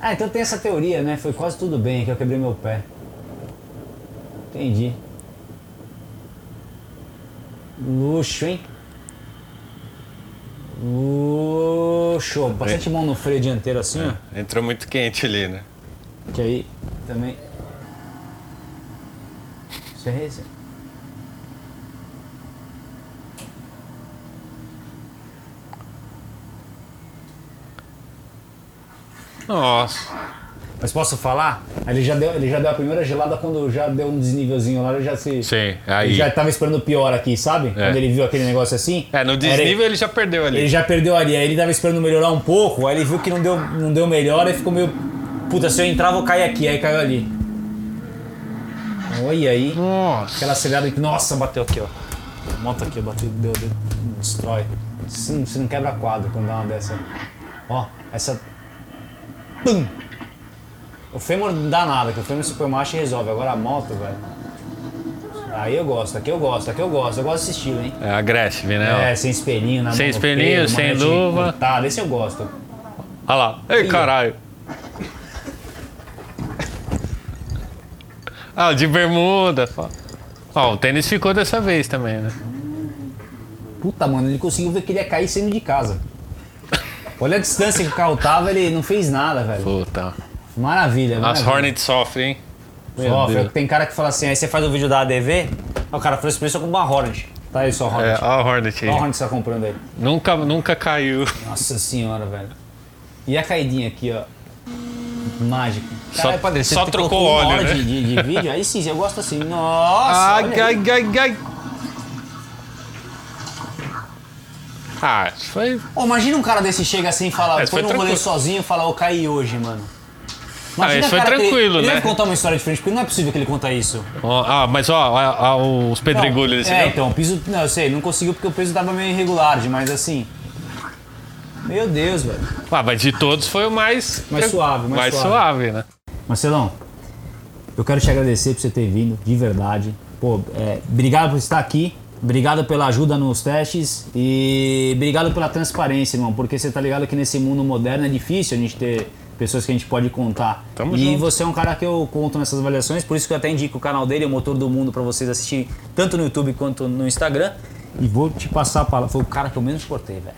Ah, então tem essa teoria, né? Foi quase tudo bem, que eu quebrei meu pé. Entendi. Luxo, hein? Luxo. Bastante mão no freio dianteiro assim, ó. Entrou muito quente ali, né? Que aí também. Isso é esse. Nossa. Mas posso falar? Ele já deu, ele já deu a primeira gelada quando já deu um desnívelzinho lá, ele já se. Sim, Ele aí. já tava esperando pior aqui, sabe? Quando ele viu aquele negócio assim. É, no desnível ele já perdeu ali. Ele já perdeu ali, aí ele tava esperando melhorar um pouco, aí ele viu que não deu, não deu melhor, aí ficou meio. Puta, se eu entrar, vou cair aqui, aí caiu ali. Olha aí. Nossa. Aquela acelerada que. Nossa, bateu aqui, ó. A moto aqui, bateu, deu, deu, destrói. Você não, você não quebra quadro quando dá uma dessa. Ó, essa. Pum! O fêmur não dá nada, que o fêmur macho e resolve. Agora a moto, velho. Aí eu gosto, aqui eu gosto, aqui eu gosto. Eu gosto desse estilo, hein? É agressive, né? É, sem espelhinho na Sem espelhinho, sem luva. cortada, esse eu gosto. Olha lá. Ei, caralho. Ah, de bermuda. Ó, o tênis ficou dessa vez também, né? Puta, mano, ele conseguiu ver que ele ia cair saindo de casa. Olha a distância que o carro tava, ele não fez nada, velho. Puta. Maravilha, As maravilha. Hornets sofrem, hein? Sofre. Tem cara que fala assim, aí você faz o vídeo da ADV, o cara faz preço com uma Hornet. Tá aí só É, Hornet. ó a Hornet aí. Olha a Hornet que você tá comprando aí. Nunca, nunca caiu. Nossa senhora, velho. E a caidinha aqui, ó. Mágico. Só- Caralho, padre, você só trocou uma óleo, hora né? de, de, de vídeo? Aí sim, eu gosto assim. Nossa, Ai, ai, ai, ai. Ah, isso foi. Ô, imagina um cara desse chega assim e fala, Esse foi foi num rolê sozinho e fala, eu caí hoje, mano. Ah, esse o foi ele- tranquilo, ele né? deve contar uma história diferente, porque não é possível que ele conta isso. Ó, Ah, mas ó, ó, ó, os pedregulhos, você É, então, o piso, não, eu sei, não conseguiu porque o peso tava meio irregular, mas assim... Meu Deus, velho. Ah, mas de todos foi o mais. Mais suave, mais mais suave. suave, né? Marcelão, eu quero te agradecer por você ter vindo, de verdade. Pô, é, obrigado por estar aqui, obrigado pela ajuda nos testes e obrigado pela transparência, irmão, porque você tá ligado que nesse mundo moderno é difícil a gente ter pessoas que a gente pode contar. Tamo e junto. você é um cara que eu conto nessas avaliações, por isso que eu até indico o canal dele, o Motor do Mundo, pra vocês assistirem tanto no YouTube quanto no Instagram. E vou te passar a palavra. Foi o cara que eu menos cortei, velho.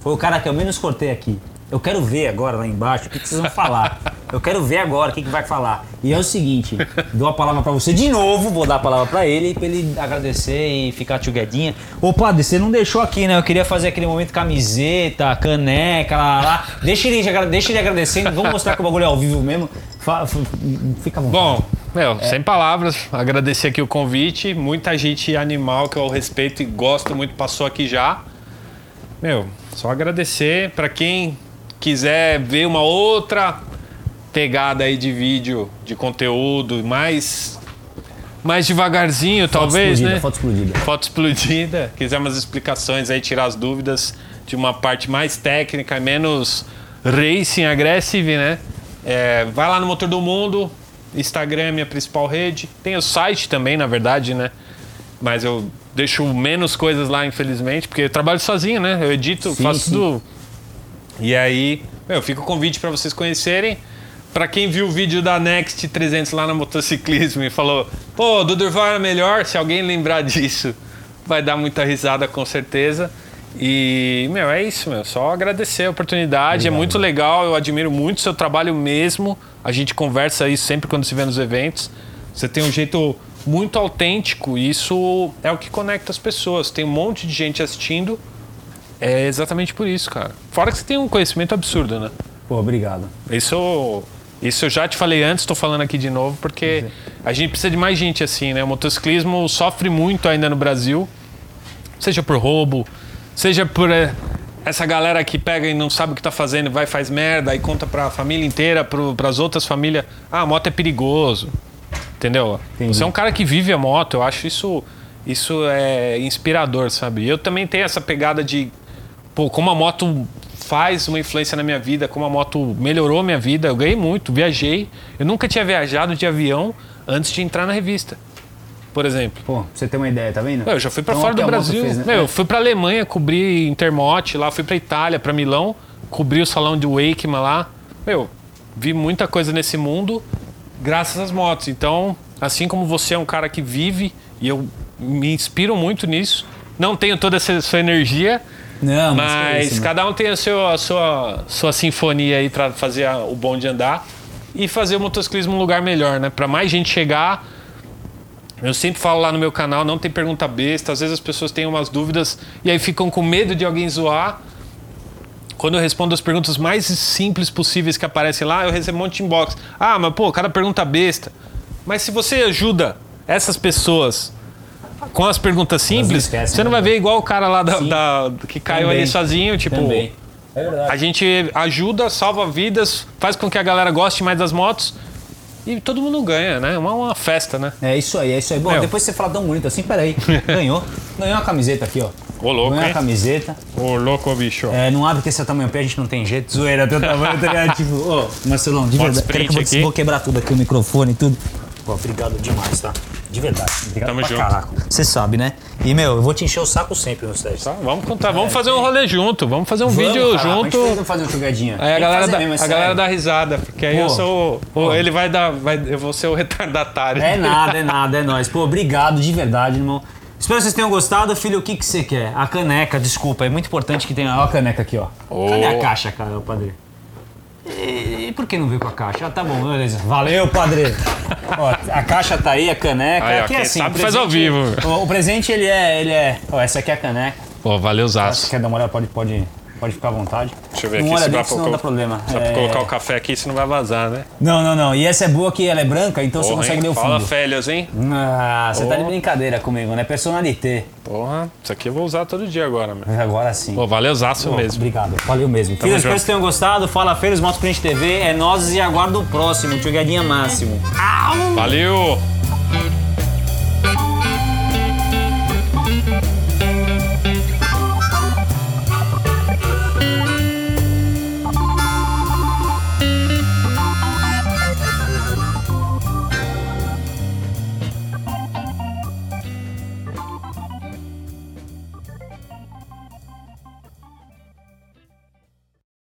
Foi o cara que eu menos cortei aqui. Eu quero ver agora lá embaixo o que, que vocês vão falar. Eu quero ver agora o que, que vai falar. E é o seguinte, dou a palavra pra você de novo, vou dar a palavra pra ele, pra ele agradecer e ficar tchuguedinha. Ô padre, você não deixou aqui, né? Eu queria fazer aquele momento camiseta, caneca, lá, lá. Deixa ele, deixa ele agradecendo, vamos mostrar que o bagulho é ao vivo mesmo. Fica vontade. Bom, meu, É. sem palavras, agradecer aqui o convite. Muita gente animal que eu respeito e gosto muito passou aqui já. Meu, só agradecer para quem quiser ver uma outra pegada aí de vídeo, de conteúdo, mais mais devagarzinho, talvez, explodida, né? foto explodida. Foto explodida. Quiser umas explicações aí, tirar as dúvidas de uma parte mais técnica menos racing aggressive, né? É, vai lá no Motor do Mundo, Instagram é minha principal rede. Tem o site também, na verdade, né? Mas eu deixo menos coisas lá, infelizmente, porque eu trabalho sozinho, né? Eu edito, Sim, faço sim. tudo. E aí, meu, fica o convite para vocês conhecerem. Pra quem viu o vídeo da Next 300 lá no motociclismo e falou, pô, do Durval era melhor, se alguém lembrar disso, vai dar muita risada com certeza. E, meu, é isso, meu. Só agradecer a oportunidade. É muito legal, eu admiro muito o seu trabalho mesmo. A gente conversa isso sempre quando se vê nos eventos. Você tem um jeito muito autêntico e isso é o que conecta as pessoas. Tem um monte de gente assistindo. É exatamente por isso, cara. Fora que você tem um conhecimento absurdo, né? Pô, obrigado. Isso, isso eu já te falei antes, estou falando aqui de novo, porque a gente precisa de mais gente assim, né? O motociclismo sofre muito ainda no Brasil, seja por roubo, seja por é, essa galera que pega e não sabe o que tá fazendo, vai faz merda, aí conta pra família inteira, para as outras famílias, ah, a moto é perigoso, entendeu? Entendi. Você é um cara que vive a moto, eu acho isso, isso é inspirador, sabe? Eu também tenho essa pegada de, pô, como a moto faz uma influência na minha vida, como a moto melhorou minha vida. Eu ganhei muito, viajei. Eu nunca tinha viajado de avião antes de entrar na revista. Por exemplo. Pô, você ter uma ideia, tá vendo? Eu já fui pra Então, fora do Brasil. fez, né? Meu, eu fui pra Alemanha, cobri Intermote lá, fui pra Itália, pra Milão, cobri o salão de Wakeman lá. Meu, vi muita coisa nesse mundo graças às motos. Então, Assim como você é um cara que vive, e eu me inspiro muito nisso. Não tenho toda essa sua energia, Não, mas, mas isso, cada um tem a, seu, a sua, sua sinfonia aí pra fazer a- o bom de andar e fazer o motociclismo um lugar melhor, né? Pra mais gente chegar. Eu sempre falo lá no meu canal, não tem pergunta besta. Às vezes as pessoas têm umas dúvidas e aí ficam com medo de alguém zoar. Quando eu respondo as perguntas mais simples possíveis que aparecem lá, eu recebo um monte de inbox. Ah, mas pô, cada pergunta besta. Mas se você ajuda essas pessoas com as perguntas simples, esquecem, você não né? vai ver igual o cara lá da, da- que caiu Também. ali sozinho, tipo. Também. É verdade. A gente ajuda, salva vidas, faz com que a galera goste mais das motos e todo mundo ganha, né? Uma, uma festa, né? É isso aí, é isso aí. Bom, Meu. depois você fala tão bonito assim, peraí. Ganhou. Ganhou uma camiseta aqui, ó. Ô, louco, Ganhou hein? a camiseta. Ô, louco, bicho. É, não abre que esse é tamanho pé, a gente não tem jeito. Zoeira, teu tamanho, tá ligado? Tipo, ô, Marcelão, de Bota verdade. Peraí que eu vou, vou quebrar tudo aqui, o microfone e tudo. Pô, obrigado demais, tá? De verdade. Obrigado Tamo junto. caraca. Você sabe, né? E, meu, eu vou te encher o saco sempre nos testes. Tá, vamos contar, vamos fazer um rolê junto, vamos fazer um vídeo caraca, junto. A gente fazer uma jogadinha. Aí a galera, dá, mesmo, é a sério. galera dá risada, porque aí eu Pô. sou. o- o- ele vai dar. Vai, eu vou ser o retardatário. É nada, é nada, é nóis. Pô, obrigado de verdade, irmão. Espero que vocês tenham gostado. Filho, o que, que você quer? A caneca, desculpa. É muito importante que tenha. Ó a caneca aqui, ó. Cadê a caixa, cara, ô padre? E, e por que não veio com a caixa? Ah, tá bom, beleza. Valeu, padre. ó, a caixa tá aí, a caneca. Aí, ó, aqui é assim, sabe o faz ao presente- vivo. O, o presente, ele é. Ele é ó, essa aqui é a caneca. Pô, valeu, Zaço. quer dar uma olhada, pode, pode, pode ficar à vontade. Deixa eu ver não aqui olha se dá dentro, pra, senão colo- dá problema. pra É, colocar o café aqui, senão vai vazar, né? Não, não, não. E essa é boa que ela é branca, então você Porra, consegue hein? ler o Fala fundo. Félias, hein? Ah, você tá de Porra. brincadeira comigo, né? Personalité. Porra, isso aqui eu vou usar todo dia agora, meu. Agora sim. Pô, valeu, Zaço mesmo. Obrigado, valeu mesmo. Filhos, espero junto. que vocês tenham gostado. Fala Feiros, Moto Print TV. É nós e aguardo o próximo. Tio Guedinha Máximo. Valeu!